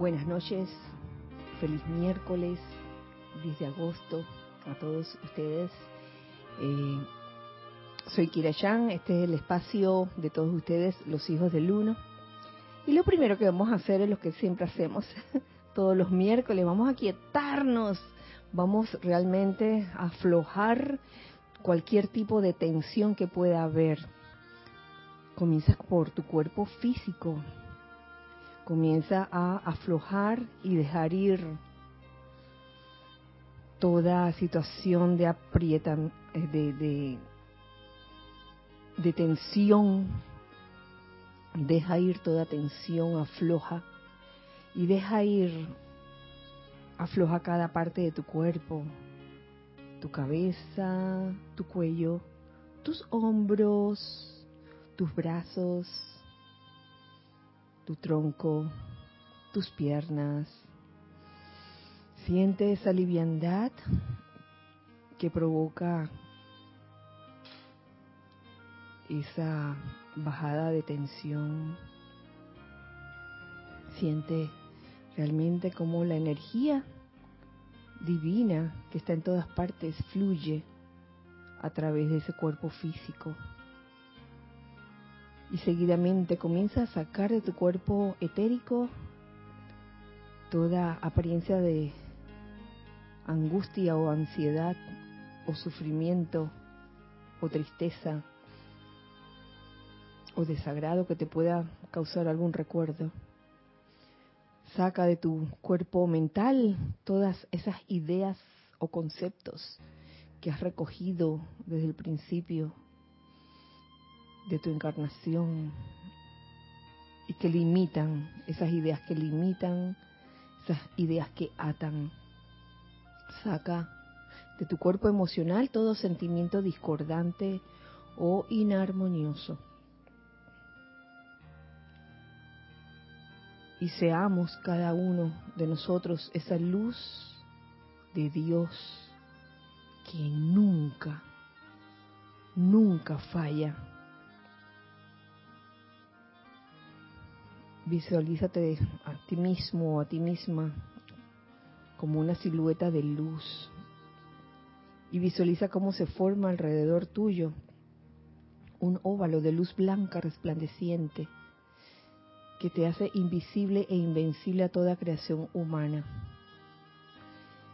Buenas noches, feliz miércoles 10 de agosto a todos ustedes. Eh, soy Kira este es el espacio de todos ustedes, los hijos del uno. Y lo primero que vamos a hacer es lo que siempre hacemos todos los miércoles, vamos a quietarnos, vamos realmente a aflojar cualquier tipo de tensión que pueda haber. Comienza por tu cuerpo físico, comienza a aflojar y dejar ir toda situación de aprietan, eh, de, de, de tensión, deja ir toda tensión, afloja y deja ir, afloja cada parte de tu cuerpo, tu cabeza, tu cuello, tus hombros, tus brazos, tu tronco, tus piernas. Siente esa liviandad que provoca esa bajada de tensión. Siente realmente como la energía divina que está en todas partes fluye a través de ese cuerpo físico. Y seguidamente comienza a sacar de tu cuerpo etérico toda apariencia de angustia o ansiedad o sufrimiento o tristeza o desagrado que te pueda causar algún recuerdo. Saca de tu cuerpo mental todas esas ideas o conceptos que has recogido desde el principio de tu encarnación y que limitan, esas ideas que limitan, esas ideas que atan. Saca de tu cuerpo emocional todo sentimiento discordante o inarmonioso. y seamos cada uno de nosotros esa luz de Dios que nunca, nunca falla. Visualízate a ti mismo o a ti misma como una silueta de luz y visualiza cómo se forma alrededor tuyo un óvalo de luz blanca resplandeciente que te hace invisible e invencible a toda creación humana.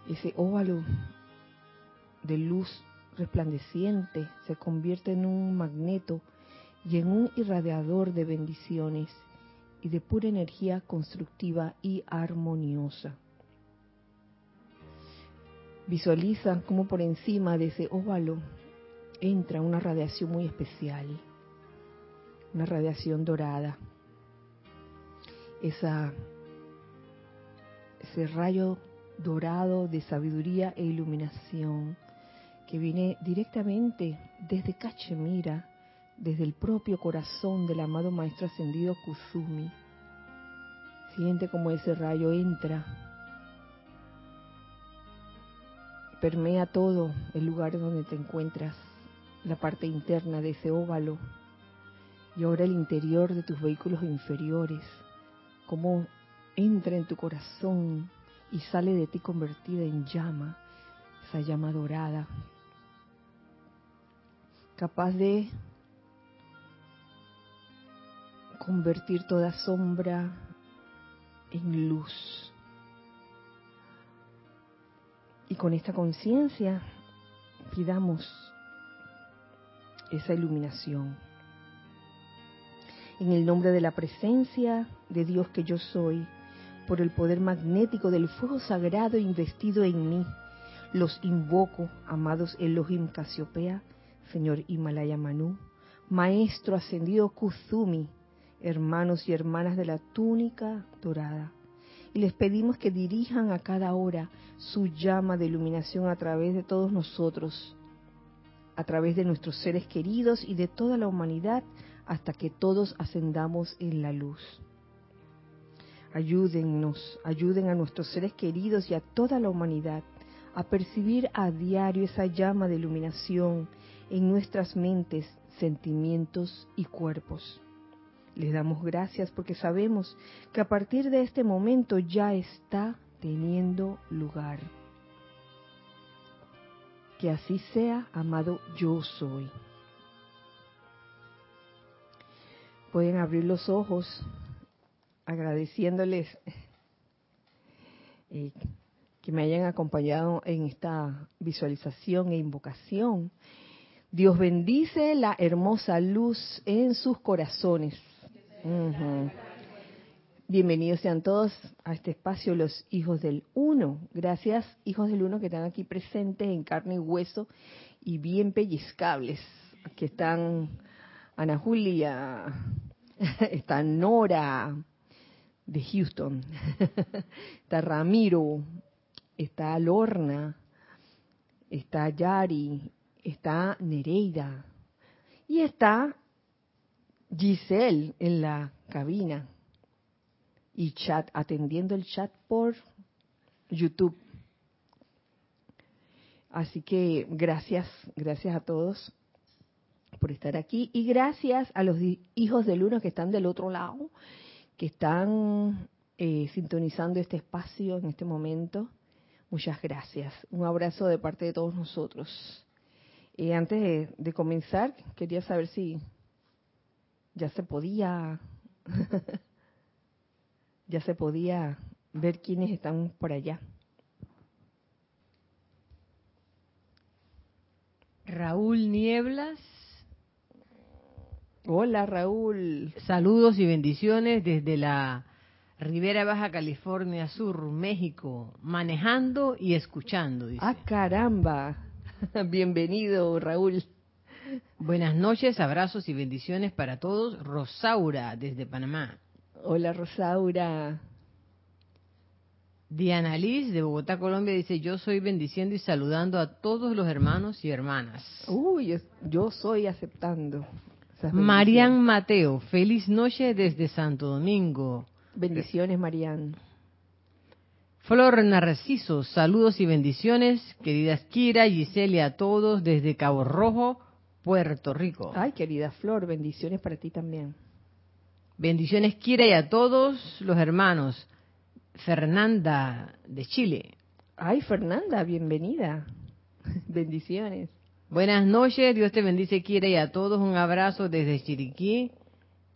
Ese óvalo de luz resplandeciente se convierte en un magneto y en un irradiador de bendiciones y de pura energía constructiva y armoniosa. Visualiza cómo por encima de ese óvalo entra una radiación muy especial, una radiación dorada esa, ese rayo dorado de sabiduría e iluminación que viene directamente desde Cachemira, desde el propio corazón del amado Maestro Ascendido Kusumi. Siente como ese rayo entra, permea todo el lugar donde te encuentras, la parte interna de ese óvalo y ahora el interior de tus vehículos inferiores cómo entra en tu corazón y sale de ti convertida en llama, esa llama dorada, capaz de convertir toda sombra en luz. Y con esta conciencia pidamos esa iluminación en el nombre de la presencia de Dios que yo soy, por el poder magnético del fuego sagrado investido en mí, los invoco, amados Elohim Casiopea, Señor Himalaya Manú, Maestro ascendido Kuzumi, hermanos y hermanas de la túnica dorada. Y les pedimos que dirijan a cada hora su llama de iluminación a través de todos nosotros, a través de nuestros seres queridos y de toda la humanidad, hasta que todos ascendamos en la luz. Ayúdennos, ayuden a nuestros seres queridos y a toda la humanidad a percibir a diario esa llama de iluminación en nuestras mentes, sentimientos y cuerpos. Les damos gracias porque sabemos que a partir de este momento ya está teniendo lugar. Que así sea, amado yo soy. Pueden abrir los ojos agradeciéndoles eh, que me hayan acompañado en esta visualización e invocación. Dios bendice la hermosa luz en sus corazones. Bienvenidos sean todos a este espacio, los hijos del uno. Gracias, hijos del uno, que están aquí presentes en carne y hueso y bien pellizcables. Aquí están Ana Julia, está Nora de Houston, está Ramiro, está Lorna, está Yari, está Nereida y está Giselle en la cabina y chat, atendiendo el chat por YouTube. Así que gracias, gracias a todos por estar aquí y gracias a los hijos del uno que están del otro lado, que están eh, sintonizando este espacio en este momento. Muchas gracias. Un abrazo de parte de todos nosotros. Eh, antes de, comenzar, quería saber si ya se podía, ya se podía ver quiénes están por allá. Raúl Nieblas. Hola Raúl. Saludos y bendiciones desde la Ribera Baja California Sur, México, manejando y escuchando. Ah, caramba. Bienvenido, Raúl. Buenas noches, abrazos y bendiciones para todos. Rosaura, desde Panamá. Hola, Rosaura. Diana Liz, de Bogotá, Colombia, dice, yo soy bendiciendo y saludando a todos los hermanos y hermanas. Uy, yo soy aceptando. Marian Mateo, feliz noche desde Santo Domingo. Bendiciones, Marian. Flor Narciso, saludos y bendiciones, queridas Kira, Giselle a todos desde Cabo Rojo, Puerto Rico. Ay, querida Flor, bendiciones para ti también. Bendiciones Kira y a todos los hermanos. Fernanda de Chile. Ay, Fernanda, bienvenida. bendiciones. Buenas noches, Dios te bendice Kira y a todos un abrazo desde Chiriquí.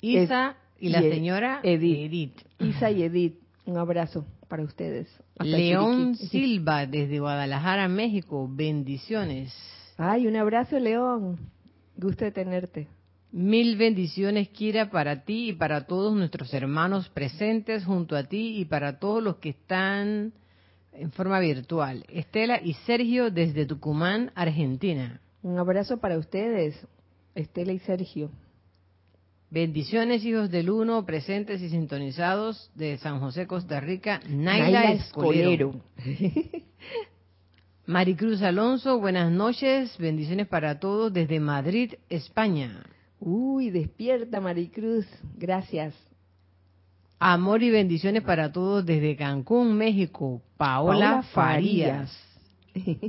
Isa y la señora Edith. Isa y Edith, un abrazo para ustedes. León Silva, desde Guadalajara, México, bendiciones. Ay, un abrazo, León. Gusto de tenerte. Mil bendiciones, Kira, para ti y para todos nuestros hermanos presentes junto a ti y para todos los que están en forma virtual. Estela y Sergio desde Tucumán, Argentina. Un abrazo para ustedes, Estela y Sergio. Bendiciones, hijos del uno, presentes y sintonizados de San José, Costa Rica, Naila, Escolero. Maricruz Alonso, buenas noches, bendiciones para todos desde Madrid, España. Uy, despierta Maricruz, gracias. Amor y bendiciones para todos desde Cancún, México, Paola, Farías.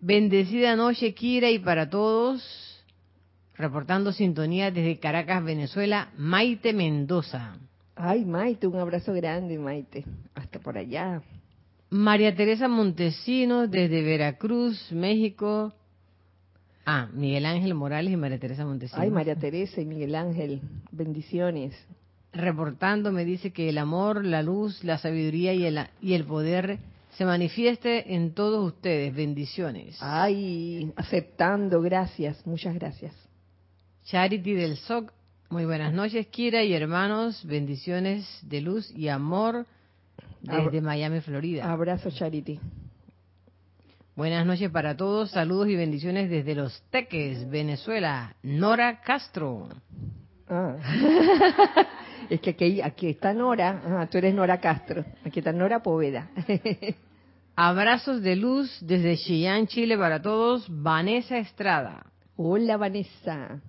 Bendecida noche, Kira, y para todos Reportando sintonía desde Caracas, Venezuela, Maite Mendoza. Ay, Maite, un abrazo grande, Maite. Hasta por allá. María Teresa Montesinos desde Veracruz, México. Ah, Miguel Ángel Morales y María Teresa Montesinos. Ay, María Teresa y Miguel Ángel, bendiciones. Reportando me dice que el amor, la luz, la sabiduría y el, y el poder se manifieste en todos ustedes. Bendiciones. Ay, aceptando, gracias, muchas gracias. Charity del SOC, muy buenas noches, Kira y hermanos, bendiciones de luz y amor desde Miami, Florida. Abrazo, Charity. Buenas noches para todos, saludos y bendiciones desde Los Teques, Venezuela. Nora Castro. Ah. es que aquí, aquí está Nora, ah, tú eres Nora Castro, aquí está Nora Poveda. Abrazos de luz desde Chillán, Chile para todos, Vanessa Estrada. Hola Vanessa.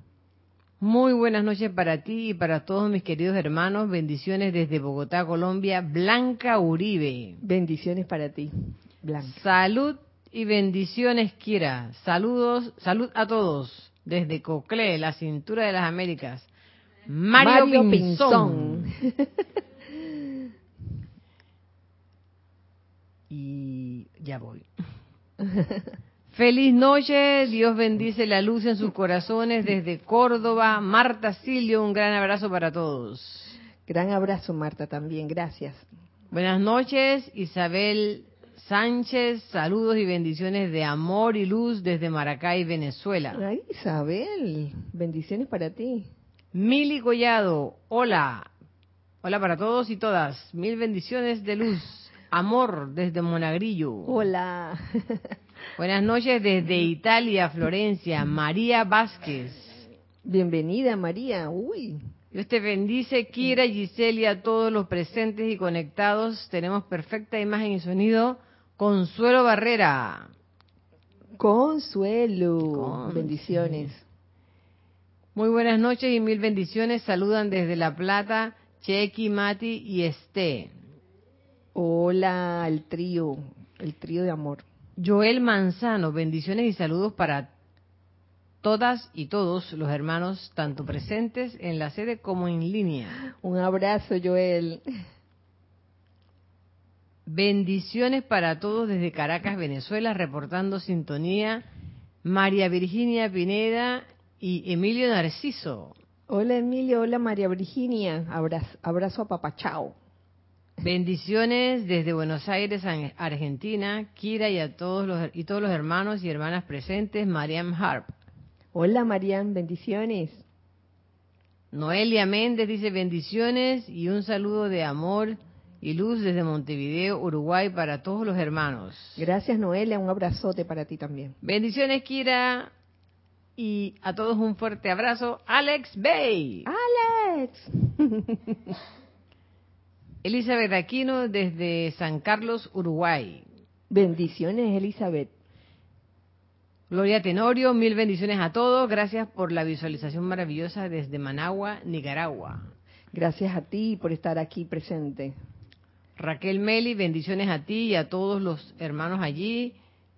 Muy buenas noches para ti y para todos mis queridos hermanos. Bendiciones desde Bogotá, Colombia. Blanca Uribe. Bendiciones para ti, Blanca. Salud y bendiciones, Kira. Saludos, salud a todos. desde Coclé, la cintura de las Américas. Mario, Pinzón. y ya voy. Feliz noche, Dios bendice la luz en sus corazones desde Córdoba. Marta Silio, un gran abrazo para todos. Gran abrazo, Marta, también, gracias. Buenas noches, Isabel Sánchez, saludos y bendiciones de amor y luz desde Maracay, Venezuela. Ay, Isabel, bendiciones para ti. Mili Collado, hola. Hola para todos y todas. Mil bendiciones de luz. Amor desde Monagrillo. Hola. Buenas noches desde Italia, Florencia. María Vázquez. Bienvenida, María. Uy. Dios te bendice, Kira, Giselle y a todos los presentes y conectados. Tenemos perfecta imagen y sonido. Consuelo Barrera. Consuelo. Bendiciones. Muy buenas noches y mil bendiciones. Saludan desde La Plata, Chequi, Mati y Esté. Hola, el trío, el trío de amor. Joel Manzano, bendiciones y saludos para todas y todos los hermanos, tanto presentes en la sede como en línea. Un abrazo, Joel. Bendiciones para todos desde Caracas, Venezuela, reportando sintonía. María Virginia Pineda y Emilio Narciso. Hola Emilio, hola María Virginia. Abrazo, abrazo a Papachao. Bendiciones desde Buenos Aires, Argentina, Kira y a todos los y todos los hermanos y hermanas presentes, Mariam Harp. Hola Mariam, bendiciones. Noelia Méndez dice bendiciones y un saludo de amor y luz desde Montevideo, Uruguay para todos los hermanos. Gracias Noelia, un abrazote para ti también. Bendiciones Kira y a todos un fuerte abrazo. Alex Bay. Alex. Elizabeth Aquino desde San Carlos, Uruguay. Bendiciones, Elizabeth. Gloria Tenorio, mil bendiciones a todos. Gracias por la visualización maravillosa desde Managua, Nicaragua. Gracias a ti por estar aquí presente. Raquel Meli, bendiciones a ti y a todos los hermanos allí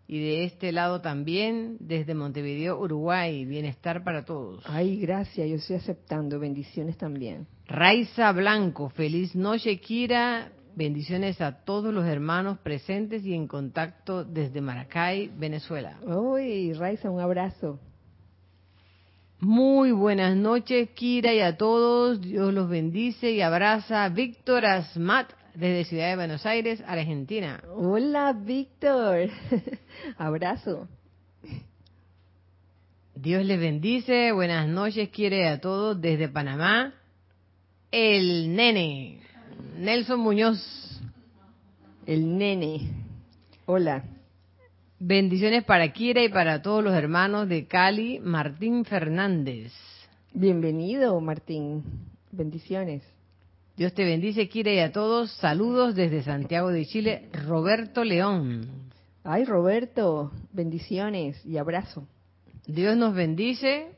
y de este lado también, desde Montevideo, Uruguay. Bienestar para todos. Ay, gracias, yo estoy aceptando. Bendiciones también. Raiza Blanco, feliz noche, Kira. Bendiciones a todos los hermanos presentes y en contacto desde Maracay, Venezuela. Uy, Raiza, un abrazo. Muy buenas noches, Kira, y a todos. Dios los bendice y abraza. Víctor Asmat, desde Ciudad de Buenos Aires, Argentina. Hola, Víctor. Abrazo. Dios les bendice. Buenas noches, quiere a todos desde Panamá. El nene, Nelson Muñoz. El nene. Hola. Bendiciones para Kira y para todos los hermanos de Cali, Martín Fernández. Bienvenido, Martín. Bendiciones. Dios te bendice, Kira, y a todos. Saludos desde Santiago de Chile, Roberto León. Ay, Roberto, bendiciones y abrazo. Dios nos bendice.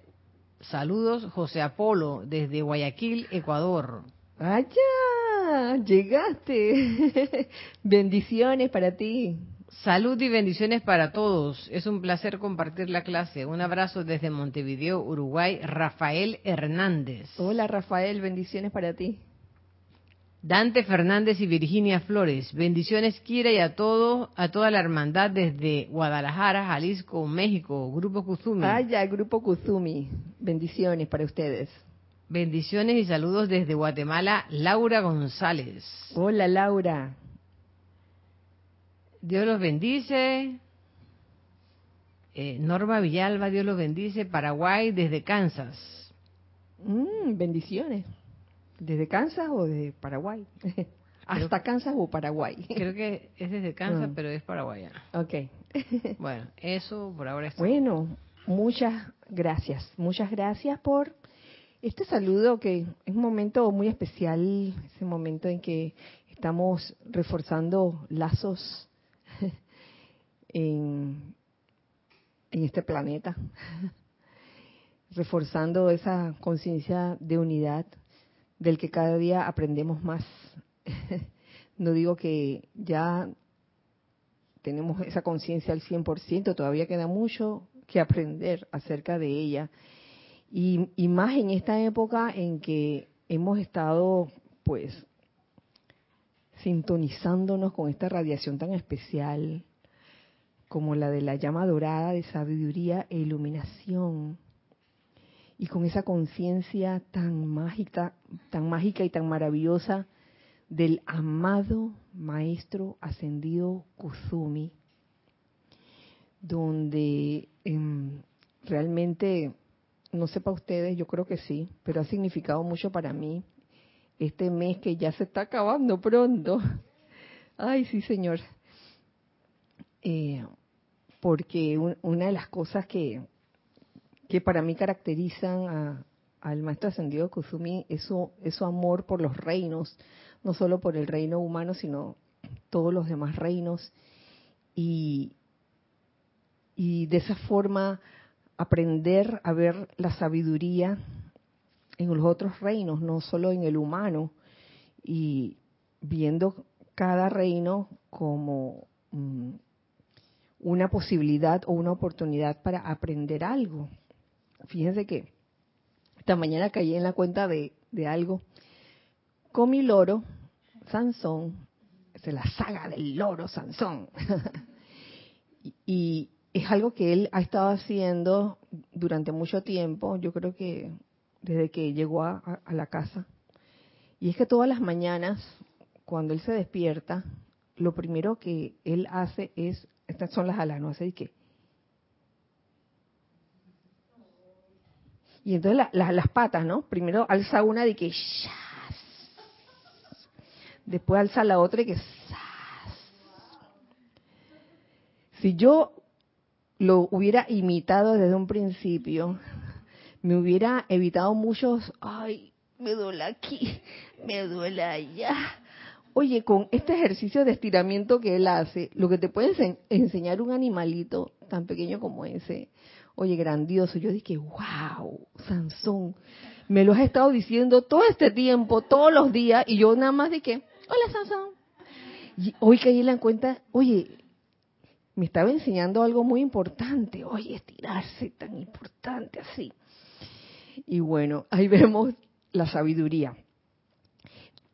Saludos, José Apolo, desde Guayaquil, Ecuador. ¡Allá! Llegaste. bendiciones para ti. Salud y bendiciones para todos. Es un placer compartir la clase. Un abrazo desde Montevideo, Uruguay, Rafael Hernández. Hola, Rafael, bendiciones para ti. Dante Fernández y Virginia Flores. Bendiciones, Kira, y a todo, a toda la hermandad desde Guadalajara, Jalisco, México, Grupo Kuzumi. Ah, ya, Grupo Kuzumi. Bendiciones para ustedes. Bendiciones y saludos desde Guatemala, Laura González. Hola, Laura. Dios los bendice. Eh, Norma Villalba, Dios los bendice. Paraguay, desde Kansas. Mm, bendiciones. ¿Desde Kansas o de Paraguay? ¿Hasta Kansas o Paraguay? Creo que es desde Kansas, pero es paraguayana. Ok. bueno, eso por ahora está. Bueno, muchas gracias. Muchas gracias por este saludo que es un momento muy especial, ese momento en que estamos reforzando lazos en, en este planeta, reforzando esa conciencia de unidad del que cada día aprendemos más. no digo que ya tenemos esa conciencia al 100%, todavía queda mucho, que aprender acerca de ella. Y, más en esta época en que hemos estado, pues, sintonizándonos con esta radiación tan especial como la de la llama dorada de sabiduría e iluminación y con esa conciencia tan mágica, tan mágica y tan maravillosa del amado maestro ascendido Kusumi, donde em, realmente, no sé para ustedes, yo creo que sí, pero ha significado mucho para mí este mes que ya se está acabando pronto. Ay, sí, señor. Eh, porque una de las cosas que, que para mí caracterizan al maestro ascendido Kusumi es su, es su amor por los reinos, no solo por el reino humano, sino todos los demás reinos. Y, y de esa forma aprender a ver la sabiduría en los otros reinos, no solo en el humano, y viendo cada reino como mm, una posibilidad o una oportunidad para aprender algo. Fíjense que esta mañana caí en la cuenta de, de algo. Con mi loro, Sansón, es la saga del loro Sansón. y es algo que él ha estado haciendo durante mucho tiempo, yo creo que desde que llegó a, la casa. Y es que todas las mañanas, cuando él se despierta, lo primero que él hace es, estas son las alas, no hace de Y entonces las patas, ¿no? Primero alza una de que después alza la otra y que si yo lo hubiera imitado desde un principio, me hubiera evitado muchos, ay, me duele aquí, me duele allá. Oye, con este ejercicio de estiramiento que él hace, lo que te puede enseñar un animalito tan pequeño como ese, oye, grandioso. Yo dije, wow, Sansón, me lo has estado diciendo todo este tiempo, todos los días, y yo nada más dije, hola Sansón. Y hoy caí en la cuenta, oye, me estaba enseñando algo muy importante, oye, estirarse tan importante así. Y bueno, ahí vemos la sabiduría.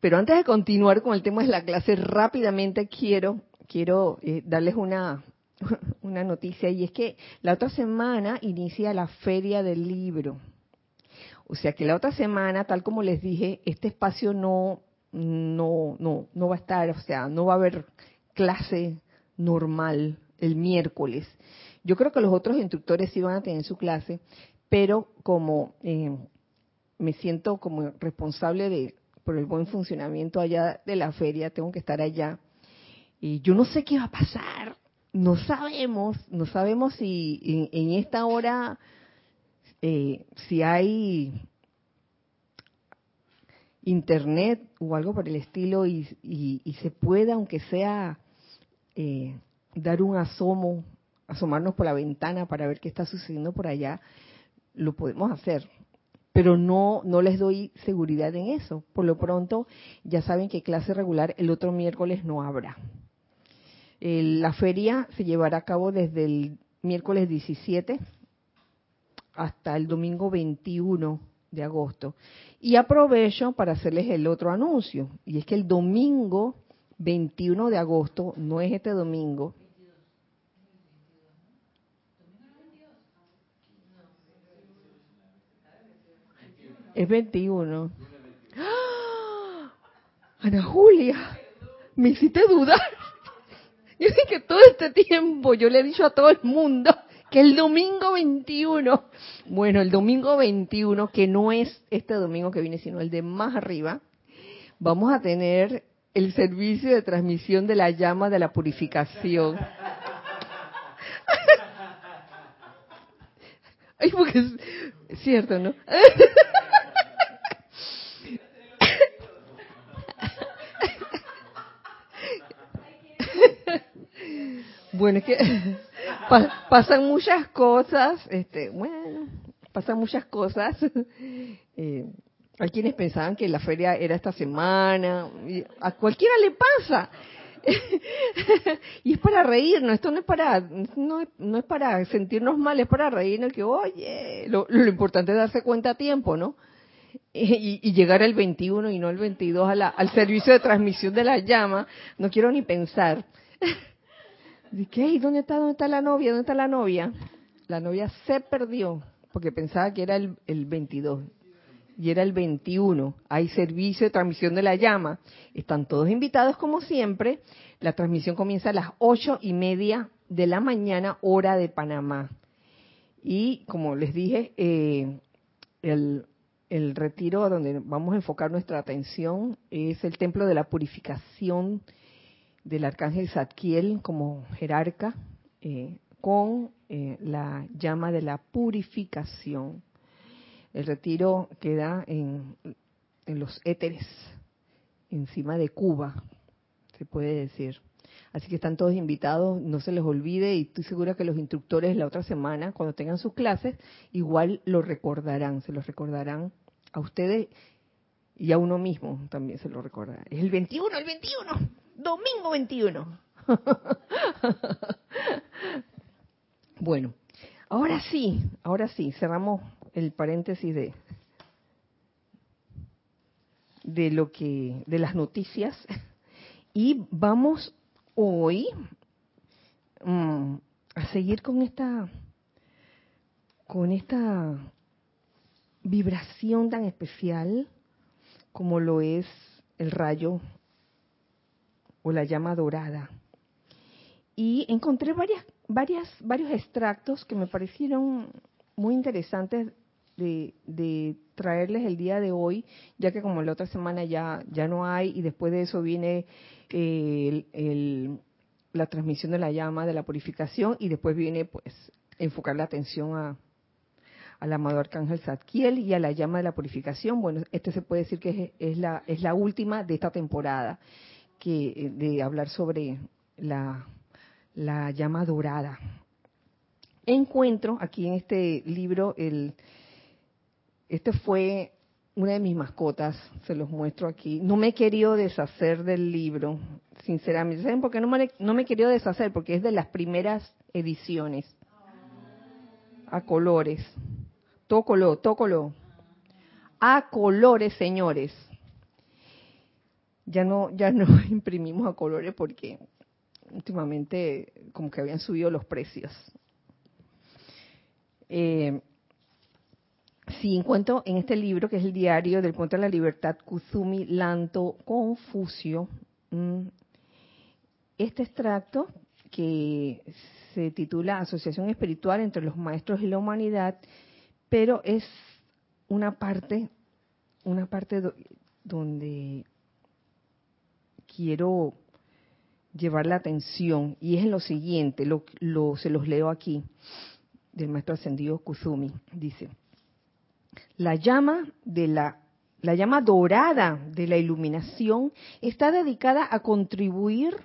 Pero antes de continuar con el tema de la clase, rápidamente quiero, quiero eh, darles una, una noticia y es que la otra semana inicia la feria del libro. O sea que la otra semana, tal como les dije, este espacio no, no, no, no va a estar, o sea, no va a haber clase normal el miércoles. Yo creo que los otros instructores sí van a tener su clase, pero como eh, me siento como responsable de por el buen funcionamiento allá de la feria, tengo que estar allá. Y yo no sé qué va a pasar, no sabemos, no sabemos si en, esta hora, eh, si hay internet o algo por el estilo y, se pueda, aunque sea, eh, dar un asomo, asomarnos por la ventana para ver qué está sucediendo por allá lo podemos hacer, pero no no les doy seguridad en eso. Por lo pronto, ya saben que clase regular el otro miércoles no habrá. La feria se llevará a cabo desde el miércoles 17 hasta el domingo 21 de agosto. Y aprovecho para hacerles el otro anuncio, y es que el domingo 21 de agosto, no es este domingo, Es 21. ¡Ah! Ana Julia, me hiciste dudar. Yo que todo este tiempo yo le he dicho a todo el mundo que el domingo 21, bueno, el domingo 21, que no es este domingo que viene, sino el de más arriba, vamos a tener el servicio de transmisión de la llama de la purificación. Ay, porque es cierto, ¿no? Bueno, es que pasan muchas cosas, este, bueno, pasan muchas cosas. Eh, hay quienes pensaban que la feria era esta semana, a cualquiera le pasa. y es para reírnos, esto no es para no no es para sentirnos mal, es para reírnos que, oye, lo, lo importante es darse cuenta a tiempo, ¿no? Y, y, llegar el 21 y no el 22 a la, al servicio de transmisión de la llama, no quiero ni pensar. ¿Qué? ¿Dónde está, dónde está la novia? ¿Dónde está la novia? La novia se perdió porque pensaba que era el, el 22 y era el 21. Hay servicio de transmisión de la llama. Están todos invitados como siempre. La transmisión comienza a las ocho y media de la mañana, hora de Panamá. Y como les dije, eh, el, el retiro donde vamos a enfocar nuestra atención es el templo de la purificación del arcángel Zadkiel como jerarca eh, con eh, la llama de la purificación. El retiro queda en, en los éteres, encima de Cuba, se puede decir. Así que están todos invitados, no se les olvide y estoy segura que los instructores la otra semana, cuando tengan sus clases, igual lo recordarán, se los recordarán a ustedes y a uno mismo también se lo recordará. Es el 21, el 21, domingo 21. bueno, ahora sí, ahora sí, cerramos el paréntesis de de lo que de las noticias y vamos hoy um, a seguir con esta con esta vibración tan especial como lo es el rayo o la llama dorada. Y encontré varias, varias, varios extractos que me parecieron muy interesantes de, de, traerles el día de hoy, ya que como la otra semana ya, ya no hay y después de eso viene eh, el, la transmisión de la llama, de la purificación y después viene pues enfocar la atención a, al amado arcángel Zadkiel y a la llama de la purificación. Bueno, este se puede decir que es, la, es la última de esta temporada que eh, de hablar sobre la, la llama dorada. Encuentro aquí en este libro el este fue una de mis mascotas, se los muestro aquí. No me he querido deshacer del libro, sinceramente. ¿Saben por qué no me, no me he querido deshacer? Porque es de las primeras ediciones, a colores. Tócolo, tócolo. A colores, señores. Ya no, ya no imprimimos a colores porque últimamente como que habían subido los precios. Eh, sí, encuentro en este libro, que es el diario del Puente de la Libertad, Kuzumi Lanto Confucio, mm, este extracto que se titula Asociación Espiritual entre los Maestros y la Humanidad, pero es una parte, una parte donde quiero llevar la atención y es en lo siguiente, lo, se los leo aquí del maestro ascendido Kuzumi, dice, la llama de la la llama dorada de la iluminación está dedicada a contribuir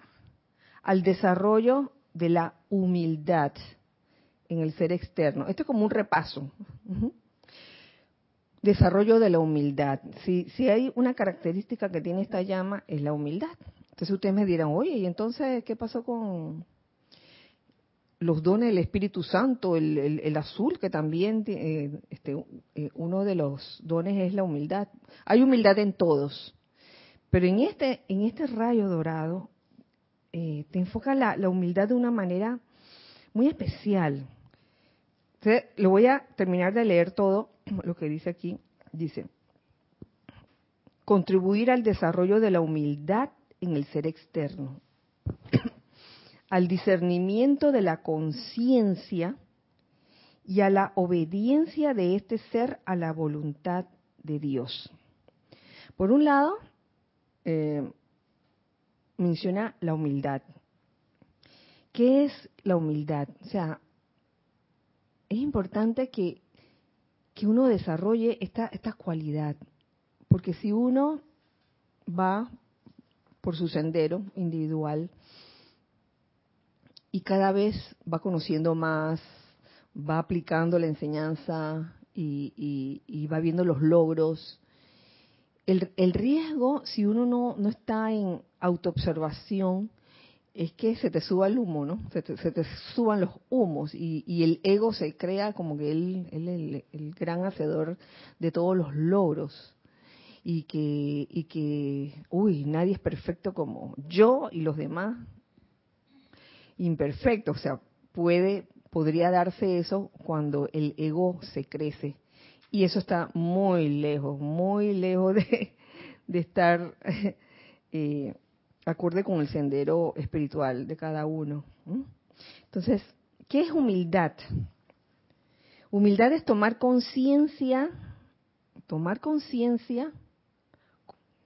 al desarrollo de la humildad en el ser externo. Esto es como un repaso. Desarrollo de la humildad. Si, si hay una característica que tiene esta llama, es la humildad. Entonces ustedes me dirán, oye, ¿y entonces qué pasó con los dones del Espíritu Santo, el, el, azul, que también eh, este, eh, uno de los dones es la humildad. Hay humildad en todos, pero en este, en este rayo dorado eh, te enfoca la, la humildad de una manera muy especial. Entonces, lo voy a terminar de leer todo lo que dice aquí. Dice, contribuir al desarrollo de la humildad en el ser externo, al discernimiento de la conciencia y a la obediencia de este ser a la voluntad de Dios. Por un lado, eh, menciona la humildad. ¿Qué es la humildad? O sea, es importante que, que uno desarrolle esta, esta cualidad, porque si uno va por su sendero individual y cada vez va conociendo más, va aplicando la enseñanza y, y, va viendo los logros, el, el riesgo, si uno no, no está en autoobservación, es que se te suba el humo, ¿no? Se te, se te suban los humos y, el ego se crea como que él, él el, gran hacedor de todos los logros y que, y que, uy, nadie es perfecto como yo y los demás imperfectos. O sea, puede, podría darse eso cuando el ego se crece. Y eso está muy lejos, muy lejos de, de estar eh, acorde con el sendero espiritual de cada uno. Entonces, ¿qué es humildad? Humildad es tomar conciencia, tomar conciencia,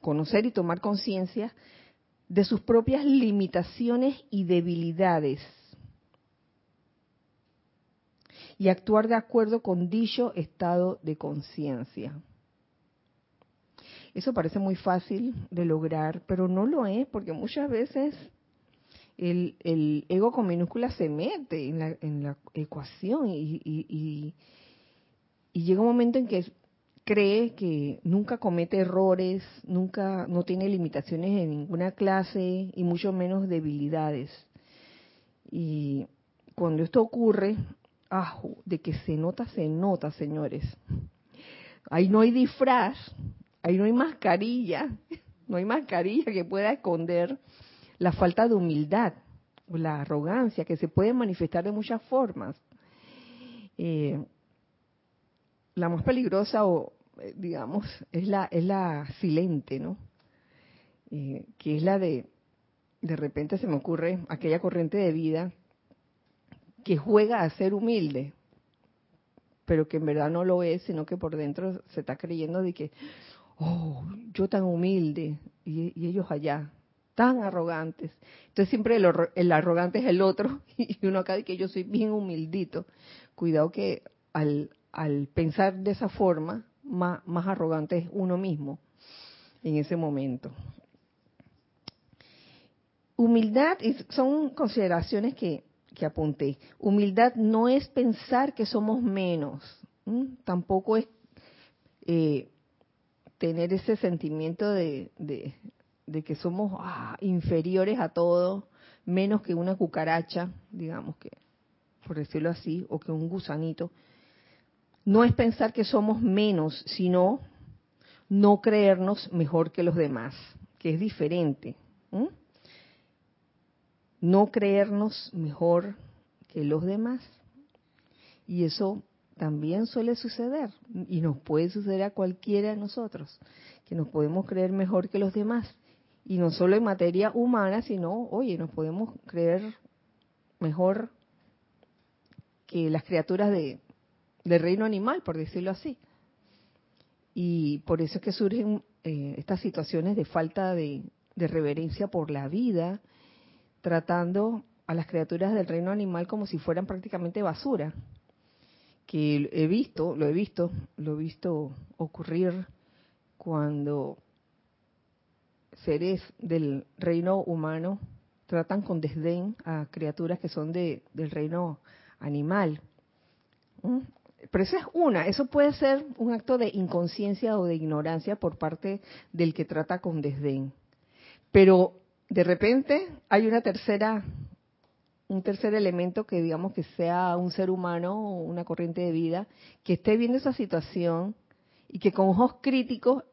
conocer y tomar conciencia de sus propias limitaciones y debilidades y actuar de acuerdo con dicho estado de conciencia. Eso parece muy fácil de lograr, pero no lo es, porque muchas veces el, ego con minúscula se mete en la, ecuación y, llega un momento en que cree que nunca comete errores, nunca, no tiene limitaciones en ninguna clase y mucho menos debilidades. Y cuando esto ocurre, de que se nota, se nota, señores. Ahí no hay disfraz, Ahí no hay mascarilla, no hay mascarilla que pueda esconder la falta de humildad o la arrogancia que se puede manifestar de muchas formas. Eh, la más peligrosa o eh, digamos es la es la silente, ¿no? Eh, que es la de de repente se me ocurre aquella corriente de vida que juega a ser humilde, pero que en verdad no lo es, sino que por dentro se está creyendo de que oh, yo tan humilde y, ellos allá, tan arrogantes. Entonces siempre el, arrogante es el otro y uno acá dice que yo soy bien humildito. Cuidado que al, pensar de esa forma, más, arrogante es uno mismo en ese momento. Humildad son consideraciones que, que apunté. Humildad no es pensar que somos menos, tampoco es eh, tener ese sentimiento de, de, que somos ah, inferiores a todo, menos que una cucaracha, digamos que, por decirlo así, o que un gusanito. No es pensar que somos menos, sino no creernos mejor que los demás, que es diferente. No creernos mejor que los demás. Y eso también suele suceder y nos puede suceder a cualquiera de nosotros, que nos podemos creer mejor que los demás. Y no solo en materia humana, sino, oye, nos podemos creer mejor que las criaturas de, del reino animal, por decirlo así. Y por eso es que surgen eh, estas situaciones de falta de, de reverencia por la vida, tratando a las criaturas del reino animal como si fueran prácticamente basura que he visto, lo he visto, lo he visto ocurrir cuando seres del reino humano tratan con desdén a criaturas que son de, del reino animal. ¿Mm? Pero esa es una, eso puede ser un acto de inconsciencia o de ignorancia por parte del que trata con desdén. Pero de repente hay una tercera un tercer elemento que digamos que sea un ser humano o una corriente de vida que esté viendo esa situación y que con ojos críticos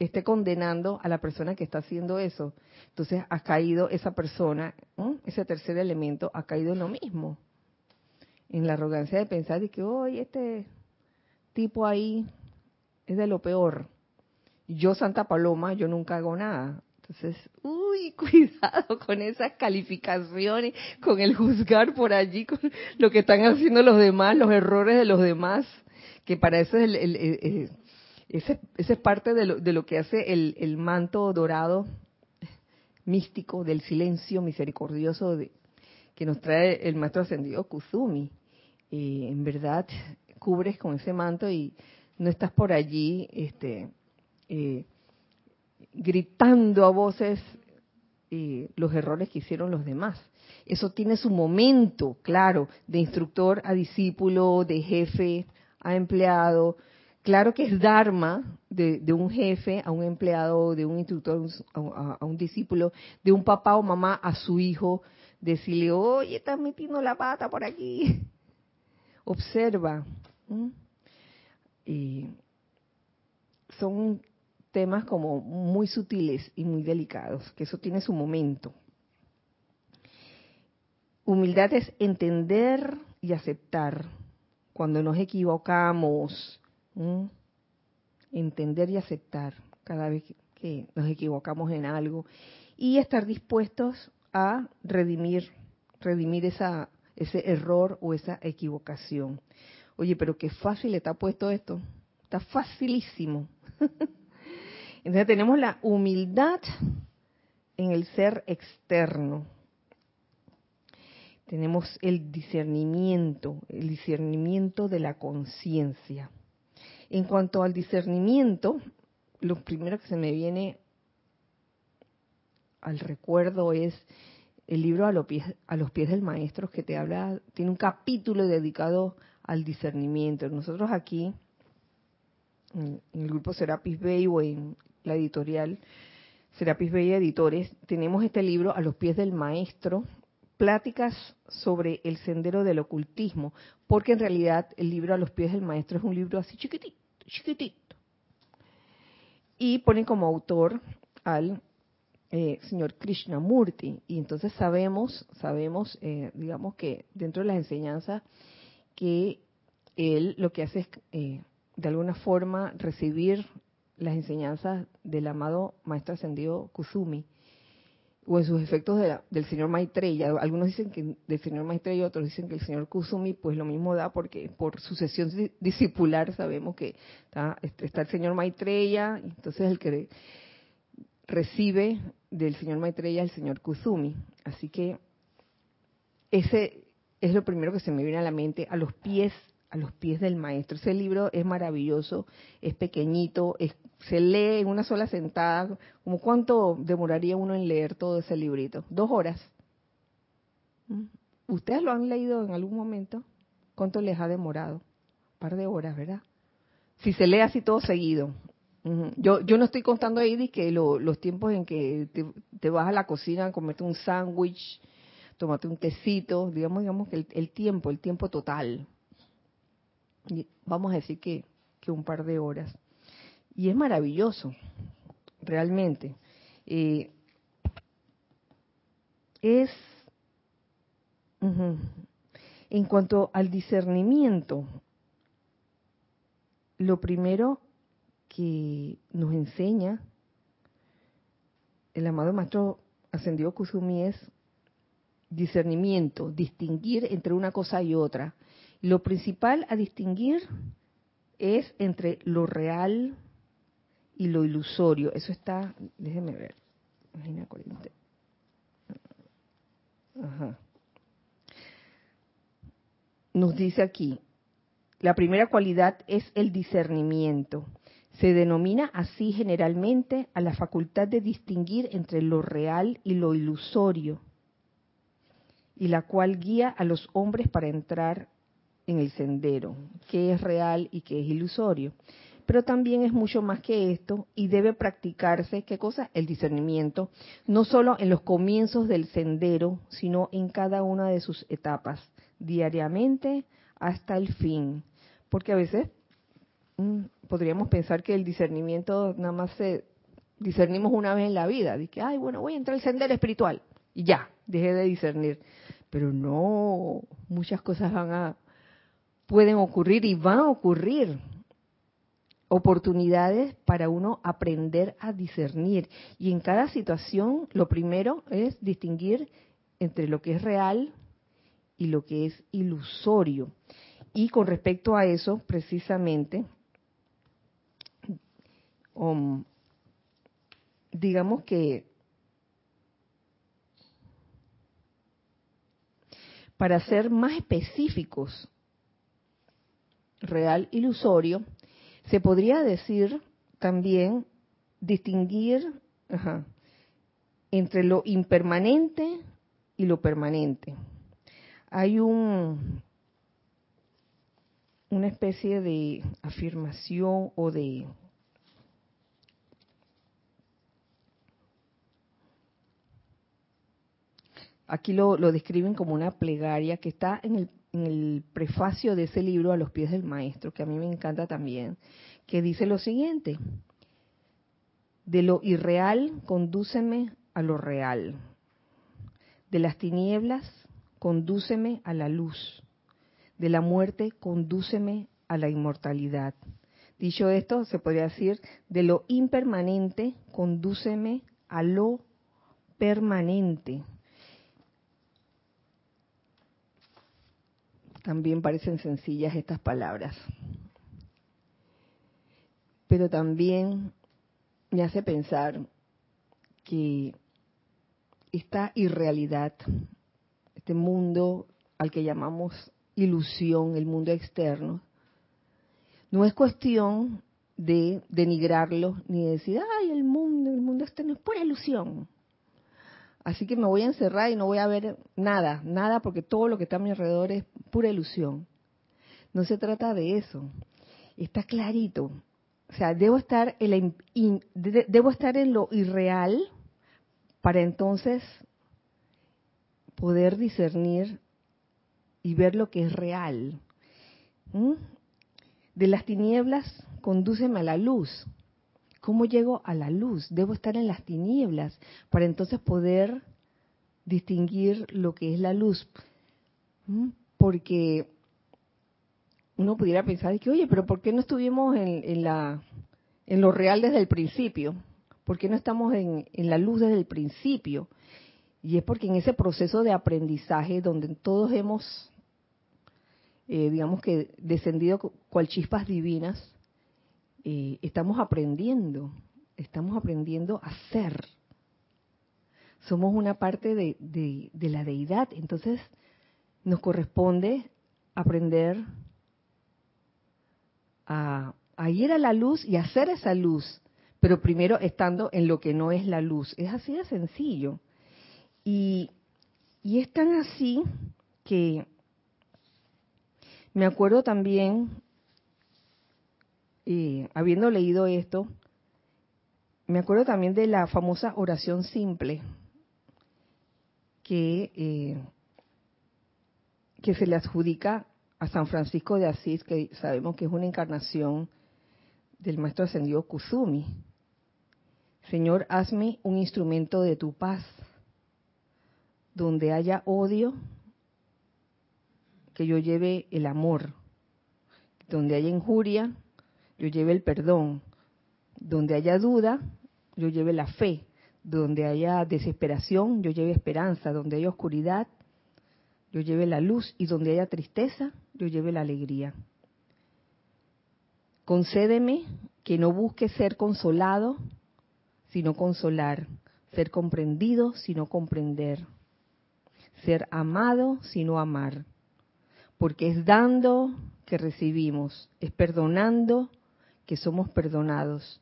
esté condenando a la persona que está haciendo eso. Entonces ha caído esa persona, ese tercer elemento ha caído en lo mismo, en la arrogancia de pensar de que, hoy este tipo ahí es de lo peor. Yo, Santa Paloma, yo nunca hago nada. Entonces, uy, cuidado con esas calificaciones, con el juzgar por allí, con lo que están haciendo los demás, los errores de los demás, que para eso es el, es parte de lo, de lo que hace el, el, manto dorado místico del silencio misericordioso de, que nos trae el maestro ascendido Kuzumi. En verdad, cubres con ese manto y no estás por allí, este, eh, gritando a voces los errores que hicieron los demás. Eso tiene su momento, claro, de instructor a discípulo, de jefe a empleado. Claro que es Dharma de, un jefe a un empleado, de un instructor a un, discípulo, de un papá o mamá a su hijo, decirle, oye, estás metiendo la pata por aquí. Observa. Y son temas como muy sutiles y muy delicados, que eso tiene su momento. Humildad es entender y aceptar cuando nos equivocamos. Entender y aceptar cada vez que nos equivocamos en algo y estar dispuestos a redimir, redimir esa, ese error o esa equivocación. Oye, pero qué fácil está puesto esto. Está facilísimo. Entonces tenemos la humildad en el ser externo. Tenemos el discernimiento, el discernimiento de la conciencia. En cuanto al discernimiento, lo primero que se me viene al recuerdo es el libro a los pies, del maestro que te habla, tiene un capítulo dedicado al discernimiento. Nosotros aquí, en, el grupo Serapis Bay o en la editorial Serapis Bay Editores, tenemos este libro a los pies del maestro, pláticas sobre el sendero del ocultismo, porque en realidad el libro a los pies del maestro es un libro así chiquitito, chiquitito. Y ponen como autor al eh, señor Krishnamurti. Y entonces sabemos, sabemos, eh, digamos que dentro de las enseñanzas, que él lo que hace es, eh, de alguna forma, recibir las enseñanzas del amado Maestro Ascendido Kusumi, o en sus efectos del señor Maitreya. Algunos dicen que del señor Maitreya, otros dicen que el señor Kusumi, pues lo mismo da porque por sucesión discipular sabemos que está, está el señor Maitreya, entonces el que recibe del señor Maitreya el señor Kusumi. Así que ese es lo primero que se me viene a la mente, a los pies, a los pies del maestro. Ese libro es maravilloso, es pequeñito, se lee en una sola sentada. ¿Como cuánto demoraría uno en leer todo ese librito? Dos horas. ¿Mm? ¿Ustedes lo han leído en algún momento? ¿Cuánto les ha demorado? Un par de horas, ¿verdad? Si se lee así todo seguido, yo, yo no estoy contando ahí que los tiempos en que te, vas a la cocina comerte un sándwich, tomate un tecito, digamos, digamos que el, tiempo, el tiempo total. vamos a decir que, que, un par de horas. Y es maravilloso, realmente. Eh, es, en cuanto al discernimiento, lo primero que nos enseña el amado maestro ascendido Kusumi es discernimiento, distinguir entre una cosa y otra. Lo principal a distinguir es entre lo real y lo ilusorio. Eso está, déjenme ver, Ajá. Nos dice aquí, la primera cualidad es el discernimiento. Se denomina así generalmente a la facultad de distinguir entre lo real y lo ilusorio, y la cual guía a los hombres para entrar en el sendero, qué es real y qué es ilusorio. Pero también es mucho más que esto y debe practicarse, ¿qué cosa? El discernimiento, no solo en los comienzos del sendero, sino en cada una de sus etapas, diariamente hasta el fin. Porque a veces Mm, podríamos pensar que el discernimiento nada más se discernimos una vez en la vida. Dice, ay, bueno, voy a entrar al sendero espiritual. Y ya, dejé de discernir. Pero no, muchas cosas van a, pueden ocurrir y van a ocurrir oportunidades para uno aprender a discernir. Y en cada situación, lo primero es distinguir entre lo que es real y lo que es ilusorio. Y con respecto a eso, precisamente, Um, digamos que para ser más específicos, real, ilusorio, se podría decir también distinguir entre lo impermanente y lo permanente. Hay un una especie de afirmación o de aquí lo, describen como una plegaria que está en el, en el prefacio de ese libro a los pies del maestro, que a mí me encanta también, que dice lo siguiente, de lo irreal condúceme a lo real, de las tinieblas condúceme a la luz, de la muerte condúceme a la inmortalidad. Dicho esto, se podría decir, de lo impermanente condúceme a lo permanente. También parecen sencillas estas palabras. Pero también me hace pensar que esta irrealidad, este mundo al que llamamos ilusión, el mundo externo, no es cuestión de denigrarlo ni de decir, ay, el mundo, el mundo externo es pura ilusión. Así que me voy a encerrar y no voy a ver nada, nada, porque todo lo que está a mi alrededor es pura ilusión. No se trata de eso. Está clarito. O sea, debo estar en, debo estar en lo irreal para entonces poder discernir y ver lo que es real. ¿Mm? De las tinieblas, condúceme a la luz. ¿Cómo llego a la luz? Debo estar en las tinieblas para entonces poder distinguir lo que es la luz. ¿Mm? Porque uno pudiera pensar que, oye, pero ¿por qué no estuvimos en, la, en lo real desde el principio? ¿Por qué no estamos en, en la luz desde el principio? Y es porque en ese proceso de aprendizaje donde todos hemos, eh, digamos que, descendido cual chispas divinas, estamos aprendiendo, estamos aprendiendo a ser. Somos una parte de, de, la deidad, entonces nos corresponde aprender a, a, ir a la luz y hacer esa luz, pero primero estando en lo que no es la luz. Es así de sencillo. Y, y es tan así que me acuerdo también eh, habiendo leído esto, me acuerdo también de la famosa oración simple que, eh, que se le adjudica a San Francisco de Asís, que sabemos que es una encarnación del maestro ascendido Kusumi. Señor, hazme un instrumento de tu paz. Donde haya odio, que yo lleve el amor. Donde haya injuria, yo lleve el perdón. Donde haya duda, yo lleve la fe. Donde haya desesperación, yo lleve esperanza. Donde haya oscuridad, yo lleve la luz. Y donde haya tristeza, yo lleve la alegría. Concédeme que no busque ser consolado, sino consolar. Ser comprendido, sino comprender. Ser amado, sino amar. Porque es dando que recibimos, es perdonando que somos perdonados.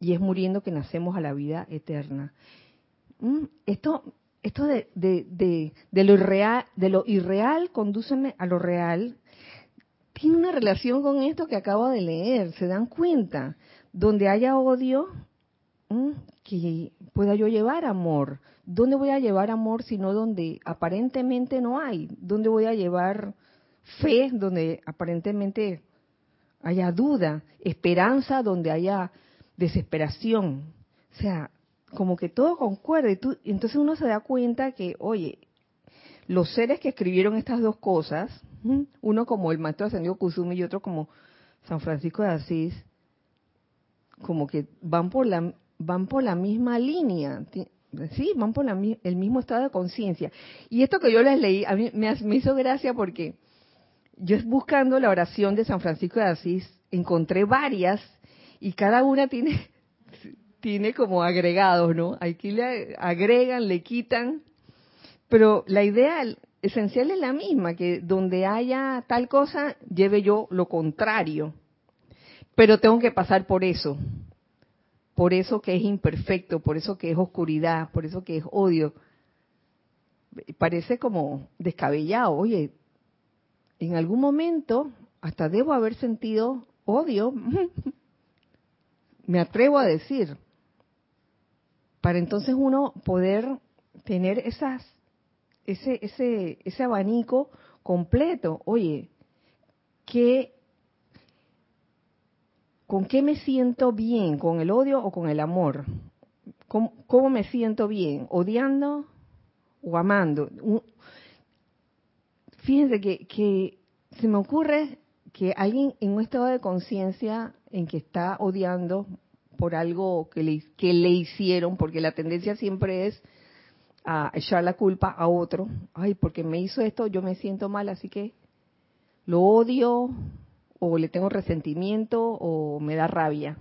Y es muriendo que nacemos a la vida eterna. Esto, esto de, de, lo irreal, de lo irreal, condúceme a lo real, tiene una relación con esto que acabo de leer. ¿Se dan cuenta? Donde haya odio, que pueda yo llevar amor. ¿Dónde voy a llevar amor si no donde aparentemente no hay? ¿Dónde voy a llevar fe donde aparentemente haya duda, esperanza donde haya desesperación. O sea, como que todo concuerda. Y entonces uno se da cuenta que, oye, los seres que escribieron estas dos cosas, uno como el maestro ascendido Kusumi y otro como San Francisco de Asís, como que van por la van por la misma línea, sí, van por la, el mismo estado de conciencia. Y esto que yo les leí, a mí me, me hizo gracia porque yo buscando la oración de San Francisco de Asís, encontré varias y cada una tiene, tiene como agregados, ¿no? Aquí le agregan, le quitan, pero la idea esencial es la misma, que donde haya tal cosa, lleve yo lo contrario. Pero tengo que pasar por eso, por eso que es imperfecto, por eso que es oscuridad, por eso que es odio. Parece como descabellado, oye, en algún momento hasta debo haber sentido odio, me atrevo a decir, para entonces uno poder tener esas, ese, ese, ese abanico completo. Oye, ¿qué, ¿con qué me siento bien? ¿Con el odio o con el amor? ¿Cómo, cómo me siento bien? ¿Odiando o amando? Fíjense que, que se me ocurre que alguien en un estado de conciencia en que está odiando por algo que le, que le hicieron, porque la tendencia siempre es a echar la culpa a otro. Ay, porque me hizo esto, yo me siento mal, así que lo odio o le tengo resentimiento o me da rabia.